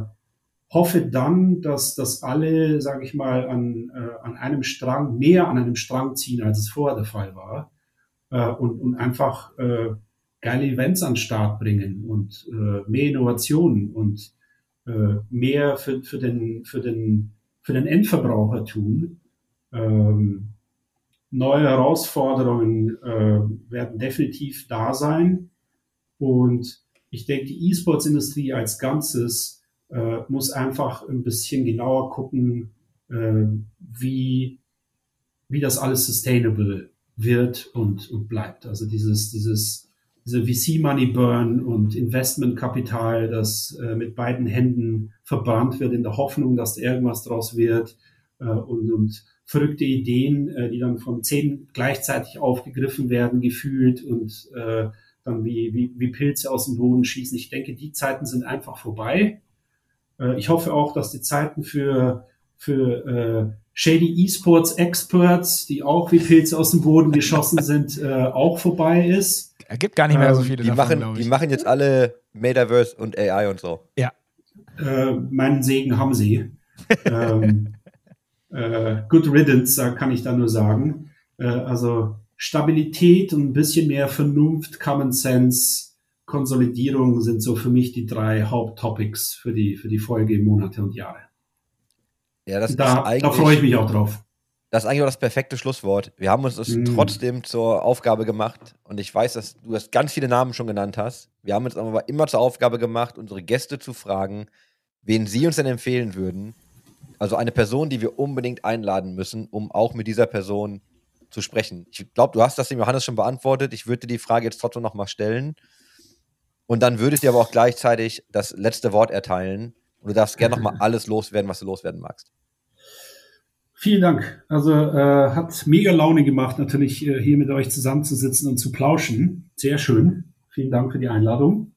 hoffe dann, dass, dass alle, sage ich mal, an, äh, an einem Strang, mehr an einem Strang ziehen, als es vorher der Fall war. Äh, und, und einfach äh, geile Events an den Start bringen und äh, mehr Innovationen und äh, mehr für, für, den, für, den, für den Endverbraucher tun. Ähm, neue Herausforderungen äh, werden definitiv da sein. Und ich denke, die E-Sports-Industrie als Ganzes äh, muss einfach ein bisschen genauer gucken, äh, wie, wie das alles sustainable wird und, und bleibt. Also dieses, dieses, diese VC-Money-Burn und Investmentkapital, das äh, mit beiden Händen verbrannt wird in der Hoffnung, dass irgendwas draus wird äh, und, und verrückte Ideen, äh, die dann von zehn gleichzeitig aufgegriffen werden, gefühlt und äh, dann wie, wie, wie Pilze aus dem Boden schießen. Ich denke, die Zeiten sind einfach vorbei. Äh, ich hoffe auch, dass die Zeiten für, für äh, Shady Esports Experts, die auch wie Pilze aus dem Boden geschossen sind, äh, auch vorbei ist. Er gibt gar nicht mehr so Ähm, viele Die, davon, machen, die machen jetzt alle Metaverse und AI und so. Ja. Äh, meinen Segen haben sie. ähm, äh, good riddance, da kann ich da nur sagen. Äh, also Stabilität und ein bisschen mehr Vernunft, Common Sense, Konsolidierung sind so für mich die drei Haupttopics für die, für die Folge Monate und Jahre. Ja, das Da, ist eigentlich, da freue ich mich auch drauf. Das ist eigentlich auch das perfekte Schlusswort. Wir haben uns das Mm. trotzdem zur Aufgabe gemacht und ich weiß, dass du das ganz viele Namen schon genannt hast. Wir haben uns aber immer zur Aufgabe gemacht, unsere Gäste zu fragen, wen sie uns denn empfehlen würden. Also eine Person, die wir unbedingt einladen müssen, um auch mit dieser Person zu sprechen. Ich glaube, du hast das dem Johannes schon beantwortet. Ich würde dir die Frage jetzt trotzdem nochmal stellen. Und dann würde ich dir aber auch gleichzeitig das letzte Wort erteilen. Und du darfst gerne nochmal alles loswerden, was du loswerden magst. Vielen Dank. Also äh, hat mega Laune gemacht, natürlich äh, hier mit euch zusammenzusitzen und zu plauschen. Sehr schön. Vielen Dank für die Einladung.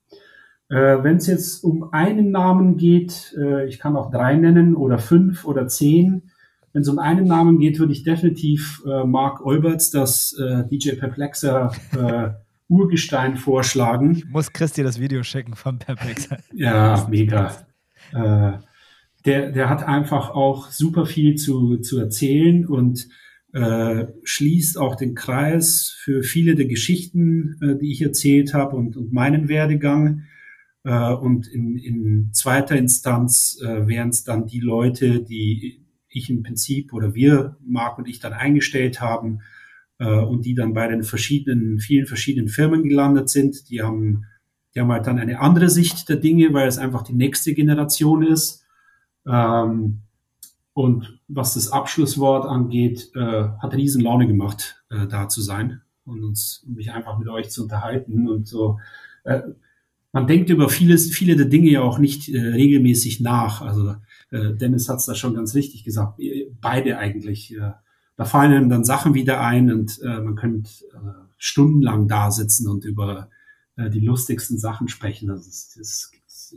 Äh, Wenn es jetzt um einen Namen geht, äh, ich kann auch drei nennen oder fünf oder zehn. Wenn es um einen Namen geht, würde ich definitiv äh, Mark Olberts, das äh, DJ Perplexer äh, Urgestein vorschlagen. Ich muss Chris dir das Video schicken von Perplex. Ja, mega. Äh, der, der hat einfach auch super viel zu, zu erzählen und äh, schließt auch den Kreis für viele der Geschichten, äh, die ich erzählt habe und, und meinen Werdegang. Äh, und in, in zweiter Instanz äh, wären es dann die Leute, die ich im Prinzip oder wir, Marc und ich, dann eingestellt haben äh, und die dann bei den verschiedenen, vielen verschiedenen Firmen gelandet sind. Die haben, die haben halt dann eine andere Sicht der Dinge, weil es einfach die nächste Generation ist. Ähm, und was das Abschlusswort angeht, äh, hat riesen Laune gemacht, äh, da zu sein und uns mich einfach mit euch zu unterhalten und so. Äh, man denkt über vieles, viele der Dinge ja auch nicht äh, regelmäßig nach. Also äh, Dennis hat es da schon ganz richtig gesagt. Äh, Beide eigentlich. Da fallen einem dann Sachen wieder ein und man könnte stundenlang da sitzen und über äh, die lustigsten Sachen sprechen. Ist, das, das,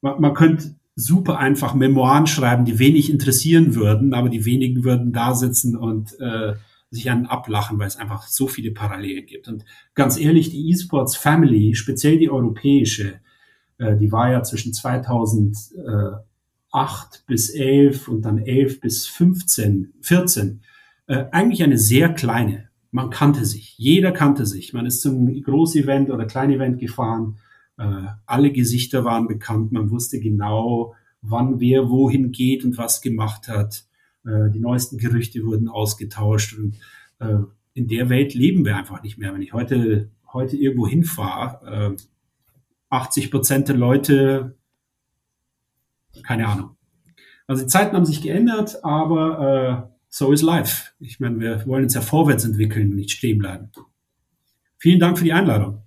man, man könnte super einfach Memoiren schreiben, die wenig interessieren würden, aber die wenigen würden da sitzen und äh, sich einen ablachen, weil es einfach so viele Parallelen gibt. Und ganz ehrlich, die E-Sports Family, speziell die europäische, äh, die war ja zwischen 2008 bis 11 und dann 11 bis 15, 14, äh, eigentlich eine sehr kleine. Man kannte sich, jeder kannte sich. Man ist zum Großevent oder Kleinevent gefahren. Äh, alle Gesichter waren bekannt. Man wusste genau, wann wer wohin geht und was gemacht hat. Äh, die neuesten Gerüchte wurden ausgetauscht. Und äh, in der Welt leben wir einfach nicht mehr. Wenn ich heute, heute irgendwo hinfahre, äh, 80 Prozent der Leute, keine Ahnung. Also die Zeiten haben sich geändert, aber äh, so is life. Ich meine, wir wollen uns ja vorwärts entwickeln und nicht stehen bleiben. Vielen Dank für die Einladung.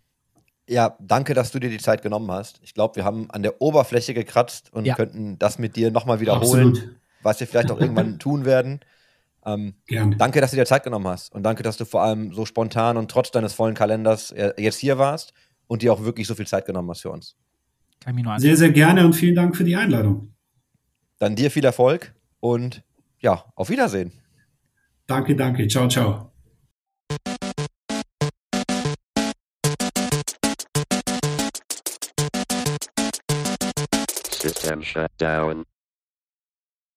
Ja, danke, dass du dir die Zeit genommen hast. Ich glaube, wir haben an der Oberfläche gekratzt und Ja. könnten das mit dir nochmal wiederholen, Absolut. was wir vielleicht auch irgendwann tun werden. Ähm, Gerne. danke, dass du dir Zeit genommen hast und danke, dass du vor allem so spontan und trotz deines vollen Kalenders äh, jetzt hier warst und dir auch wirklich so viel Zeit genommen hast für uns. Sehr, sehr gerne und vielen Dank für die Einladung. Dann dir viel Erfolg und ja, auf Wiedersehen. Danke, danke. Ciao, ciao. System shut down.